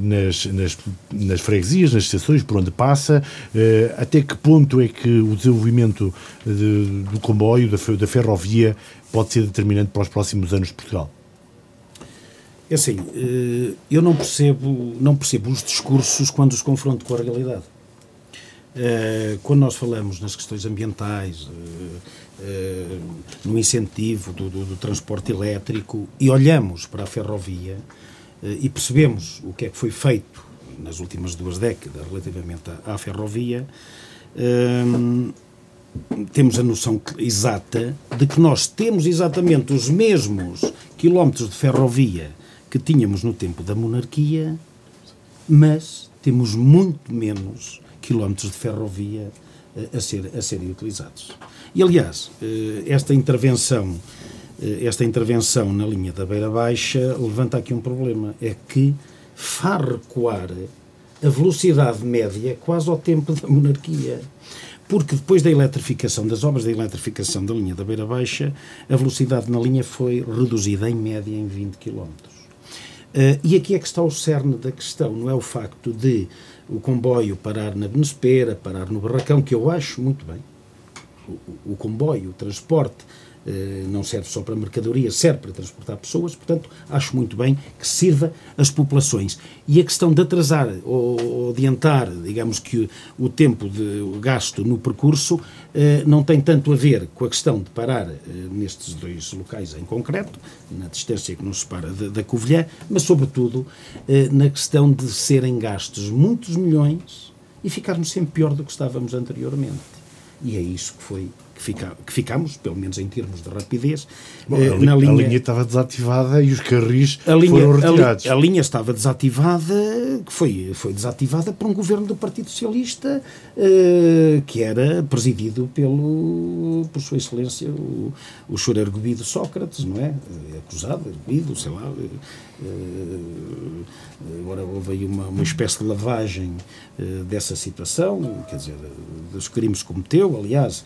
nas, nas, nas freguesias, nas estações por onde passa. até que ponto é que o desenvolvimento de, do comboio, da, da ferrovia, pode ser determinante para os próximos anos de Portugal? É assim, eh, eu não percebo, não percebo os discursos quando os confronto com a realidade. Eh, quando nós falamos nas questões ambientais, eh, no incentivo do, do, do transporte elétrico e olhamos para a ferrovia e percebemos o que é que foi feito nas últimas duas décadas relativamente à, à ferrovia, temos a noção exata de que nós temos exatamente os mesmos quilómetros de ferrovia que tínhamos no tempo da monarquia, mas temos muito menos quilómetros de ferrovia eh, a, ser, a serem utilizados. E, aliás, eh, esta intervenção, eh, esta intervenção na linha da Beira Baixa levanta aqui um problema, é que faz recuar a velocidade média quase ao tempo da monarquia porque depois da eletrificação, das obras da eletrificação da linha da Beira Baixa, a velocidade na linha foi reduzida em média em 20 km. Uh, e aqui é que está o cerne da questão, não é o facto de o comboio parar na Benespera, parar no Barracão, que eu acho muito bem. O, o comboio, o transporte não serve só para mercadoria, serve para transportar pessoas, portanto, acho muito bem que sirva as populações. E a questão de atrasar ou adiantar, digamos que o tempo de gasto no percurso, eh, não tem tanto a ver com a questão de parar eh, nestes dois locais em concreto, na distância que nos separa da Covilhã, mas, sobretudo, na questão de serem gastos muitos milhões e ficarmos sempre pior do que estávamos anteriormente. E é isso que foi fica, que ficamos, pelo menos em termos de rapidez, Bom, eh, na a linha... A linha estava desativada e os carris linha, foram retirados. A, a, linha estava desativada, foi, foi desativada por um governo do Partido Socialista eh, que era presidido pelo, por Sua Excelência o, o Sr. Erguido Sócrates, não é? Eh, acusado, erguido, sei lá... agora houve aí uma, uma espécie de lavagem dessa situação, quer dizer, dos crimes que cometeu, aliás,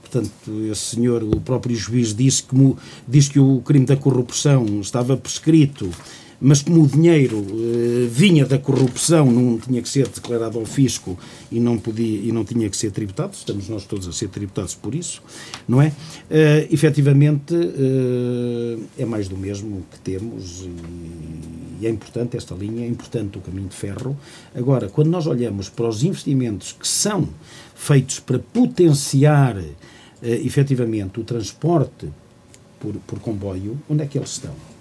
portanto, esse senhor, o próprio juiz, disse que, disse que o crime da corrupção estava prescrito mas como o dinheiro eh, vinha da corrupção, não tinha que ser declarado ao fisco e não podia e não tinha que ser tributado, estamos nós todos a ser tributados por isso, não é? Uh, efetivamente uh, é mais do mesmo que temos e, e é importante esta linha, é importante o caminho de ferro. Agora, quando nós olhamos para os investimentos que são feitos para potenciar uh, efetivamente o transporte por, por comboio, onde é que eles estão?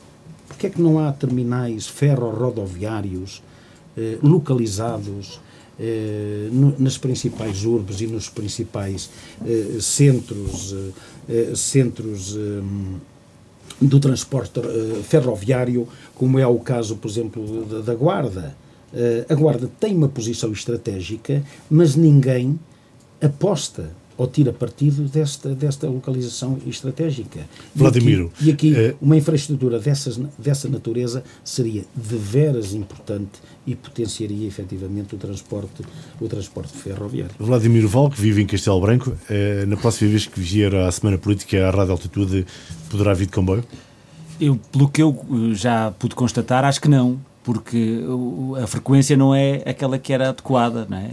Porquê é que não há terminais ferro-rodoviários eh, localizados eh, no, nas principais urbes e nos principais eh, centros, eh, centros do transporte ferroviário, como é o caso, por exemplo, da, da Guarda. a Guarda tem uma posição estratégica, mas ninguém aposta ou tira partido desta, desta localização estratégica. Vladimiro. E aqui, e aqui é... uma infraestrutura dessas, dessa natureza seria de veras importante e potenciaria efetivamente o transporte, o transporte ferroviário. Vladimiro Val, que vive em Castelo Branco, é, na próxima vez que vier à Semana Política à Rádio Altitude, poderá vir de comboio? Eu, pelo que eu eh, já pude constatar, acho que não, porque a frequência não é aquela que era adequada, não é?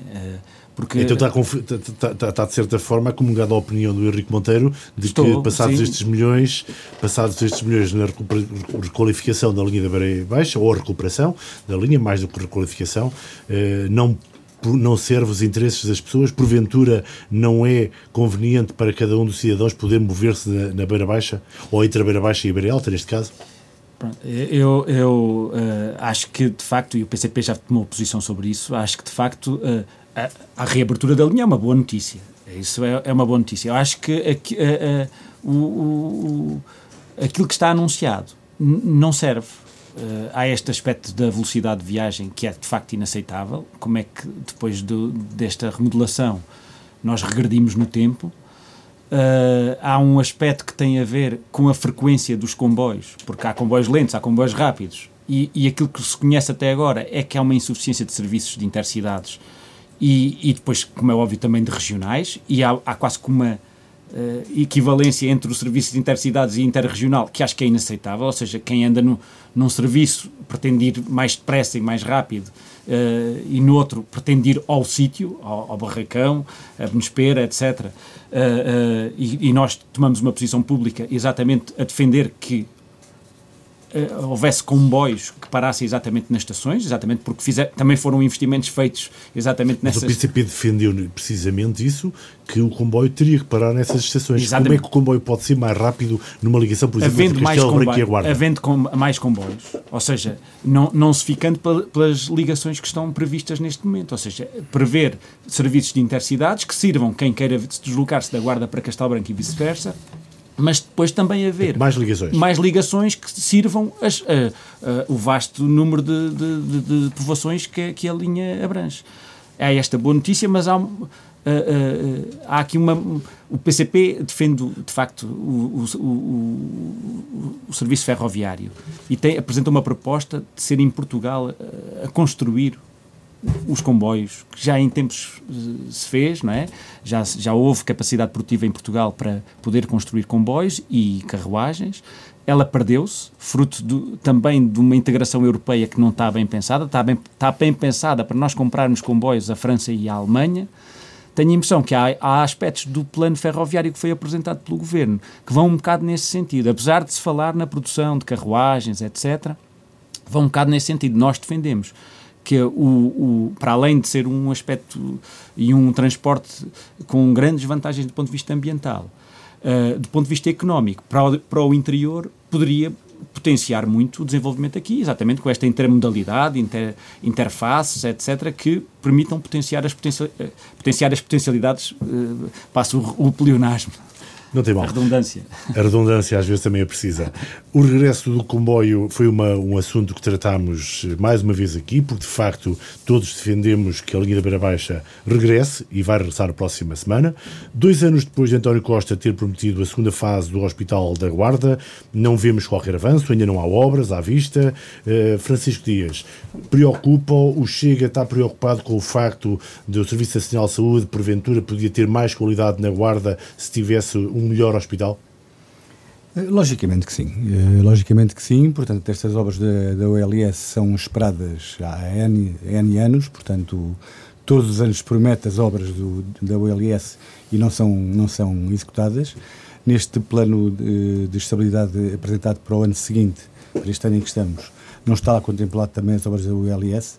Porque... Então está, está, está, está, de certa forma acomodada a opinião do Henrique Monteiro de Estou, que passados sim. estes milhões, passados estes milhões na requalificação da linha da Beira Baixa, ou a recuperação da linha, mais do que requalificação, eh, não não serve os interesses das pessoas, porventura não é conveniente para cada um dos cidadãos poder mover-se na, na Beira Baixa, ou entre a Beira Baixa e a Beira Alta, neste caso? Eu, eu uh, acho que, de facto, e o PCP já tomou posição sobre isso, acho que, de facto, uh, a, a, reabertura da linha é uma boa notícia. Isso é, é uma boa notícia. Eu acho que aqui, uh, o, o, aquilo que está anunciado não serve. Uh, há este aspecto da velocidade de viagem que é de facto inaceitável. Como é que depois do, desta remodelação nós regredimos no tempo? Uh, há um aspecto que tem a ver com a frequência dos comboios, porque há comboios lentos, há comboios rápidos, e, e aquilo que se conhece até agora é que há uma insuficiência de serviços de intercidades e, e depois, como é óbvio, também de regionais, e há, há quase como uma uh, equivalência entre o serviço de intercidades e interregional, que acho que é inaceitável, ou seja, quem anda no, num serviço pretende ir mais depressa e mais rápido, uh, e no outro pretende ir ao sítio, ao, ao, barracão, a Benespera, etc. Uh, e, e nós tomamos uma posição pública exatamente a defender que uh, houvesse comboios que parassem exatamente nas estações, exatamente porque fizer, também foram investimentos feitos exatamente nessas... Mas o PCP defendeu precisamente isso, que o comboio teria que parar nessas estações. Exatamente. Como é que o comboio pode ser mais rápido numa ligação, por exemplo, havendo entre mais comboio, e a Guarda? Havendo com, mais comboios, ou seja, não, não se ficando pelas ligações que estão previstas neste momento, ou seja, prever serviços de intercidades que sirvam quem queira deslocar-se da Guarda para Castelo Branco e vice-versa, mas depois também haver mais ligações, mais ligações que sirvam as, o vasto número de, de, de, de povoações que, que, a linha abrange. É esta boa notícia, mas há, uh, uh, há aqui uma. O PCP defende, de facto, o, o, o, o serviço ferroviário e tem, apresenta uma proposta de ser em Portugal a construir os comboios, que já em tempos eh, se fez, não é? Já, já houve capacidade produtiva em Portugal para poder construir comboios e carruagens. Ela perdeu-se, fruto do, também de uma integração europeia que não está bem pensada. Está bem, está bem pensada para nós comprarmos comboios a França e a Alemanha. Tenho a impressão que há, há aspectos do plano ferroviário que foi apresentado pelo governo que vão um bocado nesse sentido. Apesar de se falar na produção de carruagens, etc., vão um bocado nesse sentido. Nós defendemos que o, o, para além de ser um aspecto e um transporte com grandes vantagens do ponto de vista ambiental, uh, do ponto de vista económico, para o, para o interior, poderia potenciar muito o desenvolvimento aqui, exatamente com esta intermodalidade, inter, interfaces, etc., que permitam potenciar as, eh, potenciar as potencialidades, uh, passo o, o pleonasmo, não tem mal. A redundância. A redundância às vezes também é precisa. O regresso do comboio foi uma, um assunto que tratámos mais uma vez aqui, porque de facto todos defendemos que a linha da Beira Baixa regresse e vai regressar na próxima semana. Dois anos depois de António Costa ter prometido a segunda fase do Hospital da Guarda, não vemos qualquer avanço, ainda não há obras à vista. Uh, Francisco Dias, preocupa o Chega está preocupado com o facto de o Serviço Nacional de Saúde, porventura, podia ter mais qualidade na Guarda se tivesse um melhor hospital? Eh, logicamente que sim, eh, logicamente que sim, portanto estas obras da, da OLS são esperadas há N, N anos, portanto todos os anos promete as obras do, da OLS e não são, não são executadas. Neste plano de, de estabilidade apresentado para o ano seguinte, para este ano em que estamos, não está contemplado também as obras da OLS.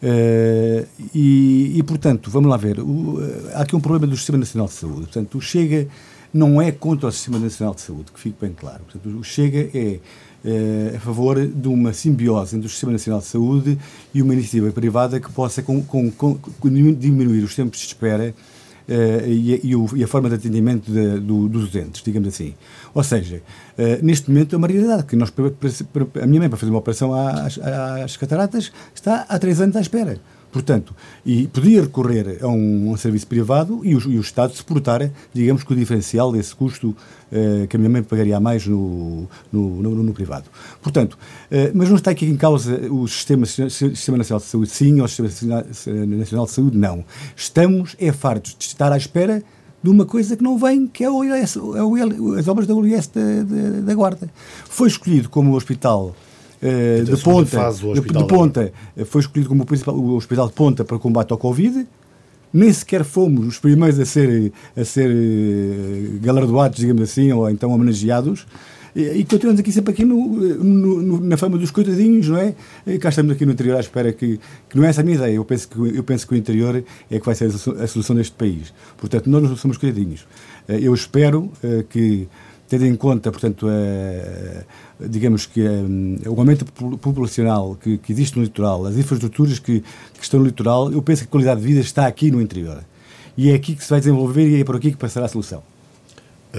Uh, e, e, portanto, vamos lá ver, o, há aqui um problema do Sistema Nacional de Saúde. Portanto, Chega não é contra o Sistema Nacional de Saúde, que fique bem claro. Portanto, o Chega é uh, a favor de uma simbiose entre o Sistema Nacional de Saúde e uma iniciativa privada que possa com, com, com, diminuir os tempos de espera Uh, e, e, o, e, a forma de atendimento de, do, dos utentes, digamos assim. Ou seja, uh, neste momento é uma realidade que nós, para, para, a minha mãe, para fazer uma operação às, às cataratas, está há três anos à espera. Portanto, e podia recorrer a um, um serviço privado e o, e o, Estado suportar, digamos que o diferencial desse custo uh, que a minha mãe pagaria a mais no, no, no, no privado. Portanto, uh, mas não está aqui em causa o sistema, sistema Nacional de Saúde, sim, ou o Sistema Nacional de Saúde, não. Estamos, é fartos de estar à espera de uma coisa que não vem, que é, o ILS, é o, as obras da UIS da, da, da Guarda. Foi escolhido como hospital uh, de ponta, de, de, ponta foi escolhido como o principal o hospital de ponta para o combate ao Covid. Nem sequer fomos os primeiros a ser, a ser uh, galardoados, digamos assim, ou então homenageados. E, e continuamos aqui sempre aqui no, no, no, na fama dos coitadinhos, não é? E cá estamos aqui no interior à espera que, que não é essa a minha ideia. Eu penso, que, eu penso que o interior é que vai ser a solução deste país. Portanto, nós não somos coitadinhos. Eh, eu espero que, tendo em conta, portanto, a digamos que um, o aumento populacional que, que, existe no litoral, as infraestruturas que, que, estão no litoral, eu penso que a qualidade de vida está aqui no interior. E é aqui que se vai desenvolver e é por aqui que passará a solução.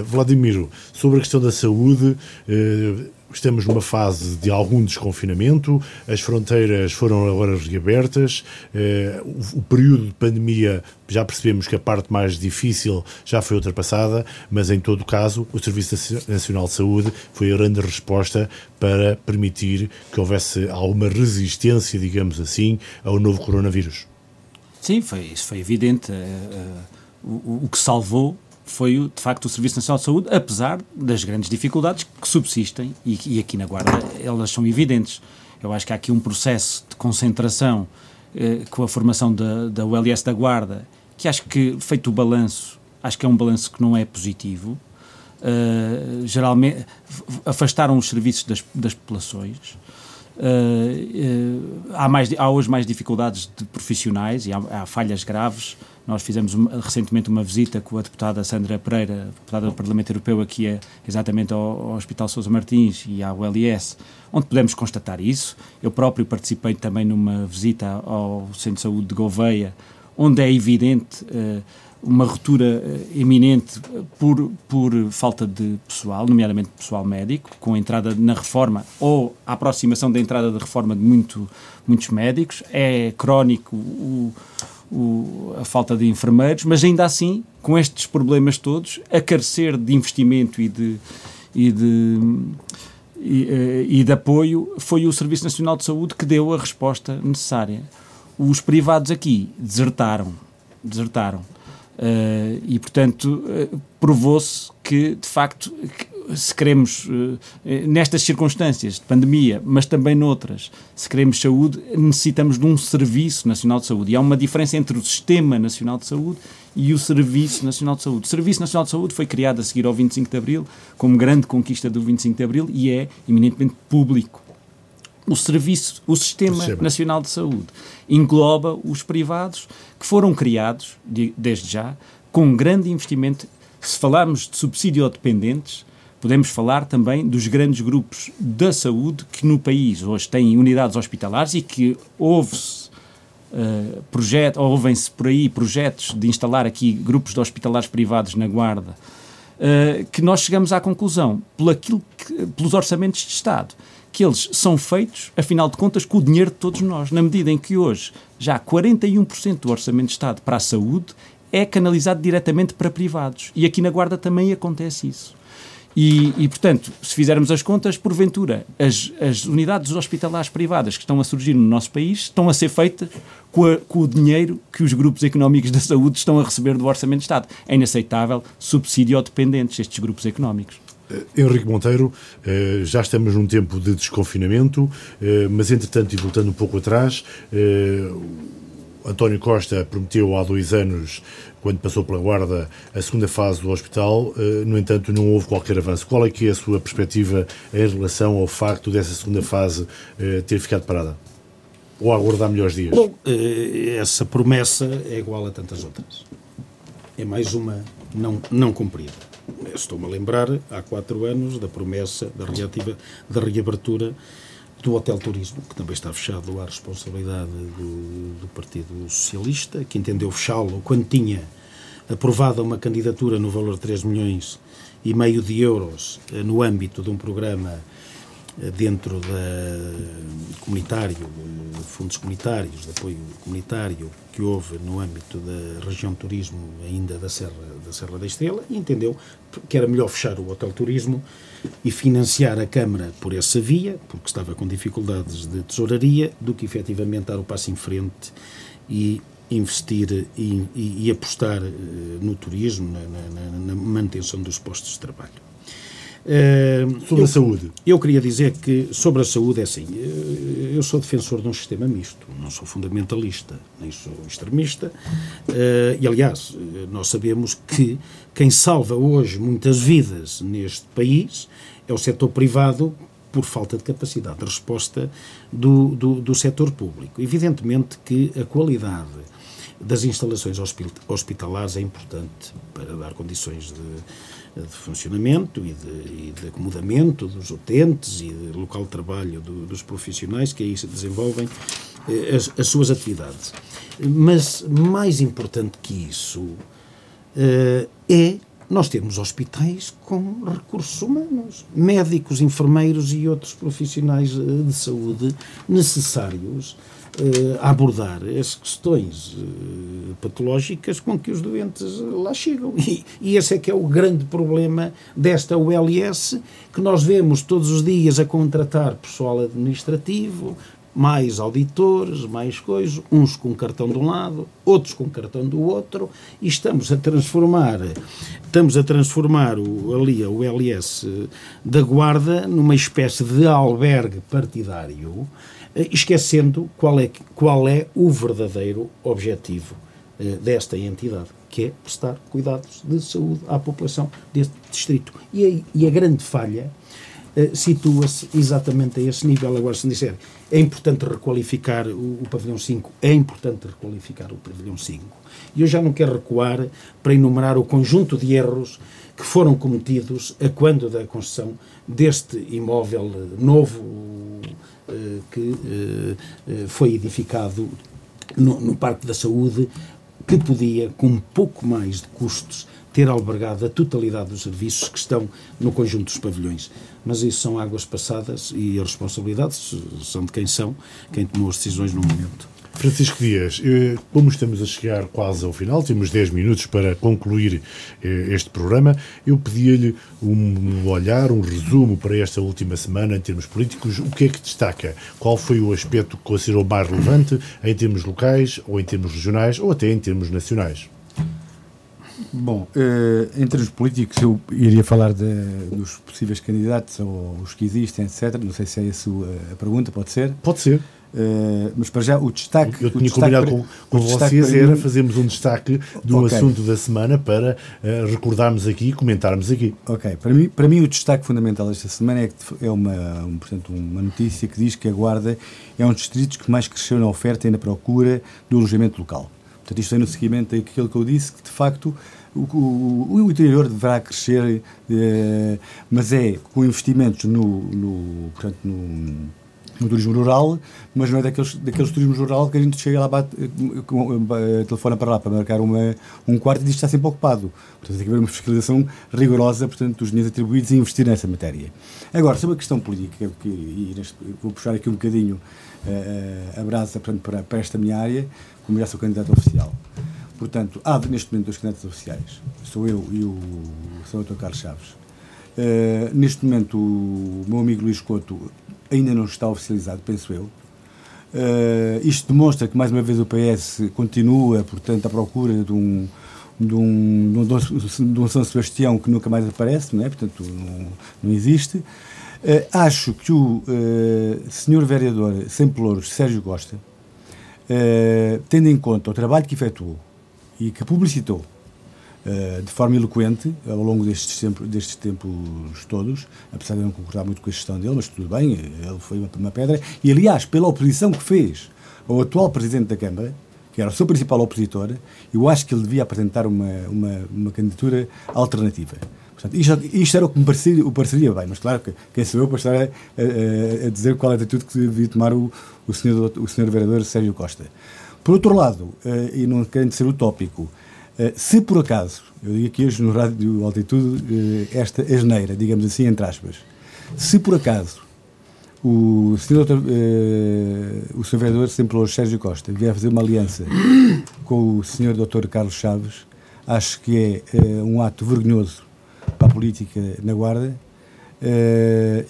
Vladimiro, sobre a questão da saúde, eh, estamos numa fase de algum desconfinamento, as fronteiras foram agora reabertas, eh, o, período de pandemia já percebemos que a parte mais difícil já foi ultrapassada, mas em todo caso o Serviço Nacional de Saúde foi a grande resposta para permitir que houvesse alguma resistência, digamos assim, ao novo coronavírus. Sim, foi, isso foi evidente. O, o que salvou foi, de facto, o Serviço Nacional de Saúde, apesar das grandes dificuldades que subsistem e, e aqui na Guarda elas são evidentes. Eu acho que há aqui um processo de concentração eh, com a formação da, da ULS da Guarda, que acho que, feito o balanço, acho que é um balanço que não é positivo. Uh, geralmente afastaram os serviços das, das populações. Uh, uh, há, mais, há hoje mais dificuldades de profissionais e há, há falhas graves nós fizemos uma, recentemente uma visita com a deputada Sandra Pereira, deputada do Parlamento Europeu, aqui a, exatamente ao, ao, Hospital Sousa Martins e à ULS, onde pudemos constatar isso. Eu próprio participei também numa visita ao Centro de Saúde de Gouveia, onde é evidente uh, uma ruptura uh, iminente por, por falta de pessoal, nomeadamente pessoal médico, com a entrada na reforma ou a aproximação da entrada da reforma de muito, muitos médicos. É crónico o o, a falta de enfermeiros, mas ainda assim, com estes problemas todos, a carecer de investimento e de, e de, e, eh, e de apoio, foi o Serviço Nacional de Saúde que deu a resposta necessária. Os privados aqui desertaram, desertaram. Uh, e, portanto, uh, provou-se que, de facto, se queremos, eh, nestas circunstâncias de pandemia, mas também noutras, se queremos saúde, necessitamos de um Serviço Nacional de Saúde. E há uma diferença entre o Sistema Nacional de Saúde e o Serviço Nacional de Saúde. O Serviço Nacional de Saúde foi criado a seguir ao 25 de Abril, como grande conquista do 25 de Abril, e é eminentemente público. O serviço, o Sistema Nacional de Saúde engloba os privados que foram criados, desde já, com um grande investimento. Se falarmos de subsídio dependentes, Podemos falar também dos grandes grupos da saúde que no país hoje têm unidades hospitalares e que houve-se uh, projeto, ouvem-se por aí projetos de instalar aqui grupos de hospitalares privados na Guarda, uh, que nós chegamos à conclusão, aquilo que, pelos orçamentos de Estado, que eles são feitos, afinal de contas, com o dinheiro de todos nós, na medida em que hoje já 41% do orçamento de Estado para a saúde é canalizado diretamente para privados. E aqui na Guarda também acontece isso. E, e, portanto, se fizermos as contas, porventura, as, as, unidades hospitalares privadas que estão a surgir no nosso país estão a ser feitas com, a, com, o dinheiro que os grupos económicos da saúde estão a receber do Orçamento de Estado. É inaceitável subsídio dependentes estes grupos económicos. Eh, Henrique Monteiro, eh, já estamos num tempo de desconfinamento, eh, mas entretanto, e voltando um pouco atrás, António Costa prometeu há dois anos, quando passou pela guarda, a segunda fase do hospital. Eh, no entanto, não houve qualquer avanço. Qual é que é a sua perspectiva em relação ao facto dessa segunda fase eh, ter ficado parada? Ou aguardar melhores dias? Bom, eh, essa promessa é igual a tantas outras. É mais uma não, não cumprida. Estou-me a lembrar, há quatro anos, da promessa da, relativa, da reabertura do Hotel Turismo, que também está fechado à responsabilidade do, do Partido Socialista, que entendeu fechá-lo quando tinha aprovada uma candidatura no valor de 3 milhões e meio de euros eh, no âmbito de um programa eh, dentro da comunitário, fundos comunitários, de apoio comunitário que houve no âmbito da região turismo ainda da Serra da, Serra da Estrela e entendeu que era melhor fechar o Hotel Turismo e financiar a Câmara por essa via, porque estava com dificuldades de tesouraria, do que efetivamente dar o passo em frente e investir e, e, e apostar uh, no turismo, na, na, na, manutenção dos postos de trabalho. Uh, sobre eu, a saúde. Eu queria dizer que sobre a saúde é assim. Uh, eu sou defensor de um sistema misto, não sou fundamentalista, nem sou extremista. e aliás, nós sabemos que quem salva hoje muitas vidas neste país é o setor privado por falta de capacidade de resposta do, do, do setor público. Evidentemente que a qualidade das instalações hospitalares é importante para dar condições de, de funcionamento e de, e de, acomodamento dos utentes e de local de trabalho do, dos profissionais que aí se desenvolvem eh, as, as, suas atividades. Mas mais importante que isso eh, é nós termos hospitais com recursos humanos, médicos, enfermeiros e outros profissionais eh, de saúde necessários a abordar as questões uh, patológicas com que os doentes lá chegam. E, e, esse é que é o grande problema desta ULS, que nós vemos todos os dias a contratar pessoal administrativo, mais auditores, mais coisas, uns com cartão de um lado, outros com cartão do outro, e estamos a transformar, estamos a transformar o, ali o LS da Guarda numa espécie de albergue partidário, eh, esquecendo qual é, qual é o verdadeiro objetivo eh, desta entidade, que é prestar cuidados de saúde à população deste distrito. E a, e a grande falha uh, situa-se exatamente a esse nível. Agora, se me disser é importante requalificar o, o pavilhão 5, é importante requalificar o pavilhão 5. E eu já não quero recuar para enumerar o conjunto de erros que foram cometidos a quando da construção deste imóvel novo eh, que eh, eh, foi edificado no, Parque da Saúde, que podia, com pouco mais de custos, ter albergado a totalidade dos serviços que estão no conjunto dos pavilhões. Mas isso são águas passadas e as responsabilidades são de quem são, quem tomou as decisões no momento. Francisco Dias, eh, como estamos a chegar quase ao final, temos 10 minutos para concluir eh, este programa, eu pedia-lhe um olhar, um resumo para esta última semana em termos políticos. O que é que destaca? Qual foi o aspecto que considerou mais relevante em termos locais, ou em termos regionais, ou até em termos nacionais? Bom, eh, em termos políticos, eu iria falar de, dos possíveis candidatos ou os que existem, etc. Não sei se é essa a pergunta, pode ser? Pode ser. Uh, mas para já o destaque. Eu tinha combinado com, com vocês era fazermos um destaque de um okay. assunto da semana para uh, recordarmos aqui e comentarmos aqui. Ok, para mim, para mim o destaque fundamental desta semana é, que é uma, um, portanto, uma notícia que diz que a Guarda é um dos distritos que mais cresceu na oferta e na procura do alojamento local. Portanto, isto é no seguimento daquilo que eu disse, que de facto o, o, o interior deverá crescer, eh, mas é com investimentos no, no portanto, no no turismo rural, mas não é daqueles, daqueles turismos rural que a gente chega lá, bate, eh, telefona para lá para marcar uma, um quarto e diz que está sempre ocupado. Portanto, tem que haver uma fiscalização rigorosa portanto, dos dinheiros atribuídos e investir nessa matéria. Agora, sobre a questão política, que, e neste, vou puxar aqui um bocadinho uh, a brasa portanto, para, para esta minha área, como já sou candidato oficial. Portanto, há neste momento dois candidatos oficiais. Sou eu e o Sr. Dr. Carlos Chaves. Uh, neste momento, o meu amigo Luís Couto ainda não está oficializado, penso eu. Uh, isto demonstra que, mais uma vez, o PS continua, portanto, à procura de um, de um, de um, São Sebastião que nunca mais aparece, não é? portanto, não, não existe. Uh, acho que o uh, senhor vereador sem pelouros, Sérgio Costa, tendo em conta o trabalho que efetuou e que publicitou eh, de forma eloquente ao longo destes, destes tempos todos, apesar de eu não concordar muito com a gestão dele, mas tudo bem, ele foi uma, uma pedra. E aliás, pela oposição que fez ao atual Presidente da Câmara, que era o seu principal opositor, eu acho que ele devia apresentar uma, uma, uma candidatura alternativa. Portanto, isto, isto, era o que me parecia, o pareceria bem, mas claro que quem sou eu para estar a, a, a, dizer qual é a atitude que devia tomar o, o, senhor, o senhor vereador Sérgio Costa. Por outro lado, uh, e não querendo ser utópico, se por acaso, eu digo aqui hoje no Rádio Altitude, uh, esta asneira, digamos assim, entre aspas, se por acaso o senhor, doutor, o senhor vereador sempre hoje Sérgio Costa vier fazer uma aliança com o senhor doutor Carlos Chaves, acho que é um ato vergonhoso para a política na Guarda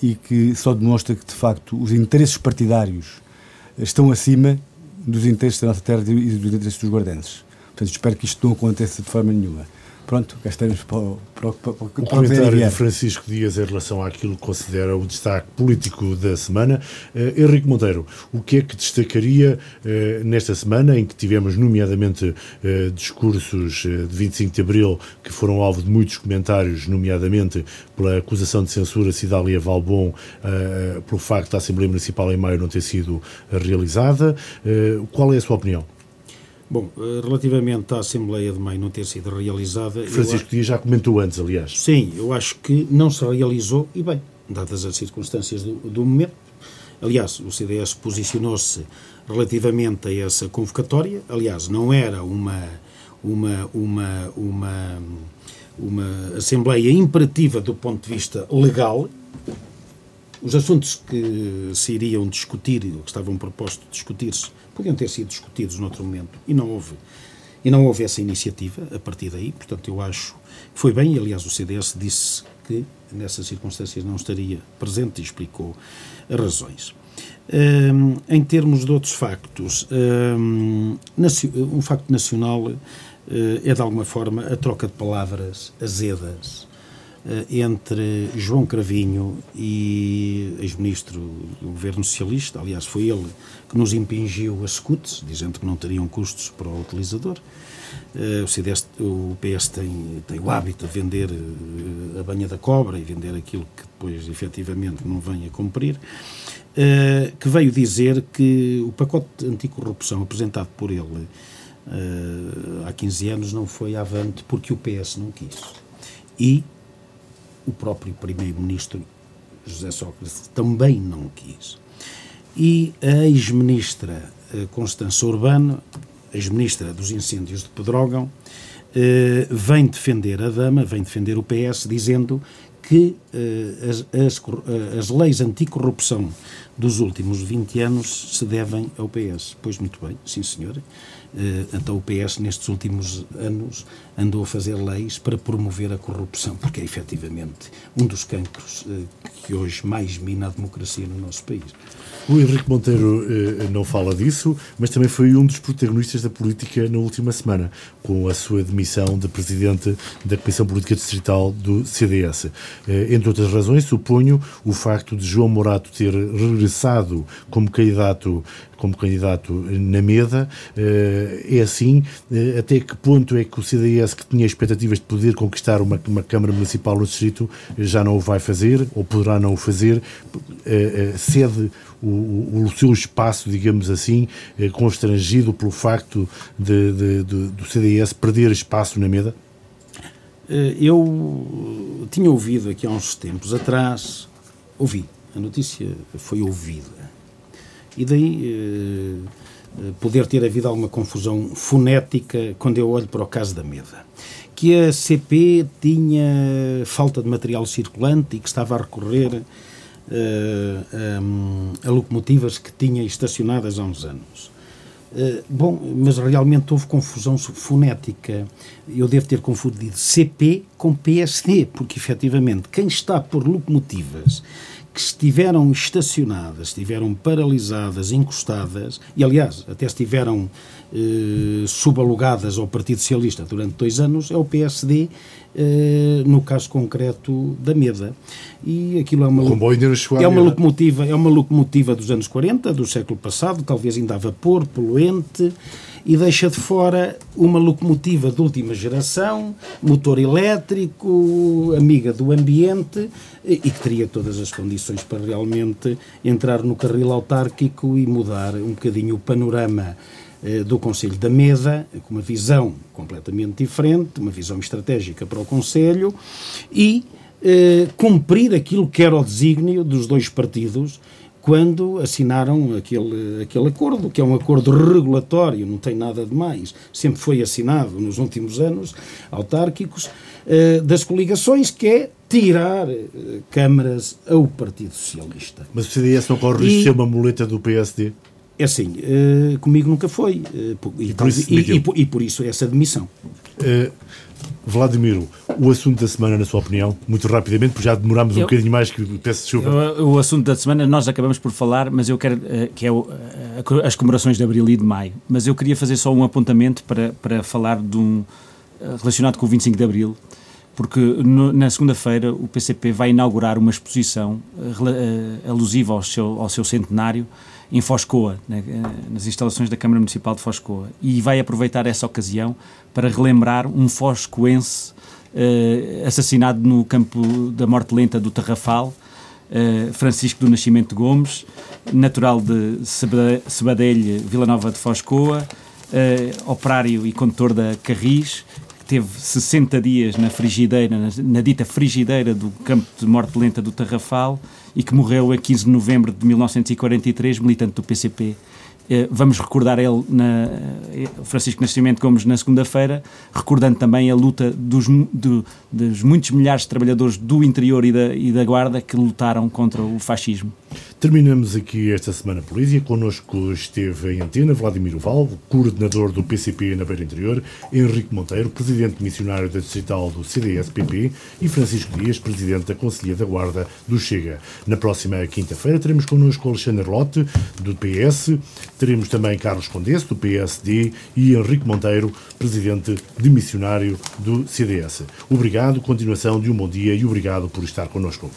e que só demonstra que, de facto, os interesses partidários estão acima dos interesses da nossa terra e dos interesses dos guardenses. Portanto, espero que isto não aconteça de forma nenhuma. Pronto, cá estamos para, o, para, para, para, o comentário de Francisco Dias em relação àquilo que considera o destaque político da semana. Uh, Henrique Monteiro, o que é que destacaria uh, nesta semana em que tivemos, nomeadamente, uh, discursos de 25 de Abril que foram alvo de muitos comentários, nomeadamente pela acusação de censura Cidália Valbon pelo facto da Assembleia Municipal em maio não ter sido realizada. qual é a sua opinião? Bom, eh, relativamente à Assembleia de Maio não ter sido realizada. Francisco Dias já comentou antes, aliás. Sim, eu acho que não se realizou, e bem, dadas as circunstâncias do, do momento. Aliás, o CDS posicionou-se relativamente a essa convocatória. Aliás, não era uma, uma, uma, uma, uma Assembleia imperativa do ponto de vista legal. Os assuntos que se iriam discutir, que estavam propostos discutir-se, podiam ter sido discutidos noutro momento. E não houve e não houve essa iniciativa a partir daí, portanto eu acho que foi bem, aliás o CDS disse que nessas circunstâncias não estaria presente e explicou as razões. Um, em termos de outros factos, um, um facto nacional uh, é de alguma forma a troca de palavras azedas entre João Cravinho e ex-ministro do governo socialista, aliás foi ele que nos impingiu as scuts, dizendo que não teriam custos para o utilizador. Uh, o, CDS, o PS tem, tem o hábito de vender uh, a banha da cobra e vender aquilo que depois efetivamente não vem a cumprir, que veio dizer que o pacote anticorrupção apresentado por ele há 15 anos não foi avante porque o PS não quis. E o próprio Primeiro-Ministro José Sócrates também não quis. E a ex-ministra eh, Constança Urbano, ex-ministra dos incêndios de Pedrógão, eh, vem defender a dama, vem defender o PS, dizendo que eh, as, as, as leis anticorrupção dos últimos 20 anos se devem ao PS. Pois muito bem, sim senhor. Então o PS nestes últimos anos andou a fazer leis para promover a corrupção, porque é efetivamente um dos cancros que hoje mais mina a democracia no nosso país. O Henrique Monteiro eh, não fala disso, mas também foi um dos protagonistas da política na última semana, com a sua demissão de presidente da Comissão Política Distrital do CDS. Eh, entre outras razões, suponho o facto de João Morato ter regressado como candidato como candidato na mesa. Eh, é assim, eh, até que ponto é que o CDS, que tinha expectativas de poder conquistar uma, uma Câmara Municipal no Distrito, já não o vai fazer, ou poderá não o fazer, eh, cede o, o, seu espaço, digamos assim, constrangido pelo facto de, de, de, do CDS perder espaço na mesa? Eu tinha ouvido aqui há uns tempos atrás, ouvi, a notícia foi ouvida, e daí eh, poder ter havido alguma confusão fonética quando eu olho para o caso da Meda. Que a CP tinha falta de material circulante e que estava a recorrer eh, a, a locomotivas que tinha estacionadas há uns anos. Uh, bom, mas realmente houve confusão fonética. Eu devo ter confundido CP com PSD, porque efetivamente quem está por locomotivas que estiveram estacionadas, estiveram paralisadas, encostadas, e aliás, até estiveram eh, subalugadas ao Partido Socialista durante dois anos, é o PSD eh, no caso concreto da Meda. E aquilo é uma, é uma locomotiva, é uma locomotiva dos anos 40, do século passado, talvez ainda a vapor, poluente, e deixa de fora uma locomotiva de última geração, motor elétrico, amiga do ambiente e que teria todas as condições para realmente entrar no carril autárquico e mudar um bocadinho o panorama do Conselho da Mesa, com uma visão completamente diferente, uma visão estratégica para o Conselho e eh, cumprir aquilo que era o desígnio dos dois partidos quando assinaram aquele, aquele acordo, que é um acordo regulatório, não tem nada de mais, sempre foi assinado nos últimos anos, autárquicos, eh, das coligações, que é tirar câmaras ao Partido Socialista. Mas o CDS não corre risco de ser uma muleta do PSD? É assim, uh, comigo nunca foi. Uh, e, por isso, e, e, e, por isso essa demissão. Uh, Vladimiro, o assunto da semana, na sua opinião, muito rapidamente, porque já demorámos um bocadinho mais que peço desculpa. O, o, assunto da semana nós acabamos por falar, mas eu quero que é o, as comemorações de Abril e de Maio. Mas eu queria fazer só um apontamento para, para falar de um relacionado com o 25 de Abril, porque no, na segunda-feira o PCP vai inaugurar uma exposição alusiva ao seu, ao seu centenário em Foscoa, né, nas instalações da Câmara Municipal de Foscoa, e vai aproveitar essa ocasião para relembrar um foscoense uh, assassinado no campo da morte lenta do Tarrafal, uh, Francisco do Nascimento Gomes, natural de Sebadelho, Vila Nova de Foscoa, uh, operário e condutor da Carris, teve 60 dias na frigideira, na, na, dita frigideira do campo de morte lenta do Tarrafal e que morreu a 15 de novembro de 1943, militante do PCP eh, vamos recordar ele, na, eh, Francisco Nascimento Gomes, na segunda-feira, recordando também a luta dos, do, dos muitos milhares de trabalhadores do interior e da, e da Guarda que lutaram contra o fascismo. Terminamos aqui esta semana polícia. Connosco esteve em antena Vladimir Val, coordenador do PCP na Beira Interior, Henrique Monteiro, presidente missionário da distrital do CDS-PP e Francisco Dias, presidente da Conselhia da Guarda do Chega. Na próxima quinta-feira teremos connosco Alexandre Lotte, do PS, Teremos também Carlos Condense, do PSD, e Henrique Monteiro, presidente de missionário do CDS. Obrigado, continuação de um bom dia e obrigado por estar connosco.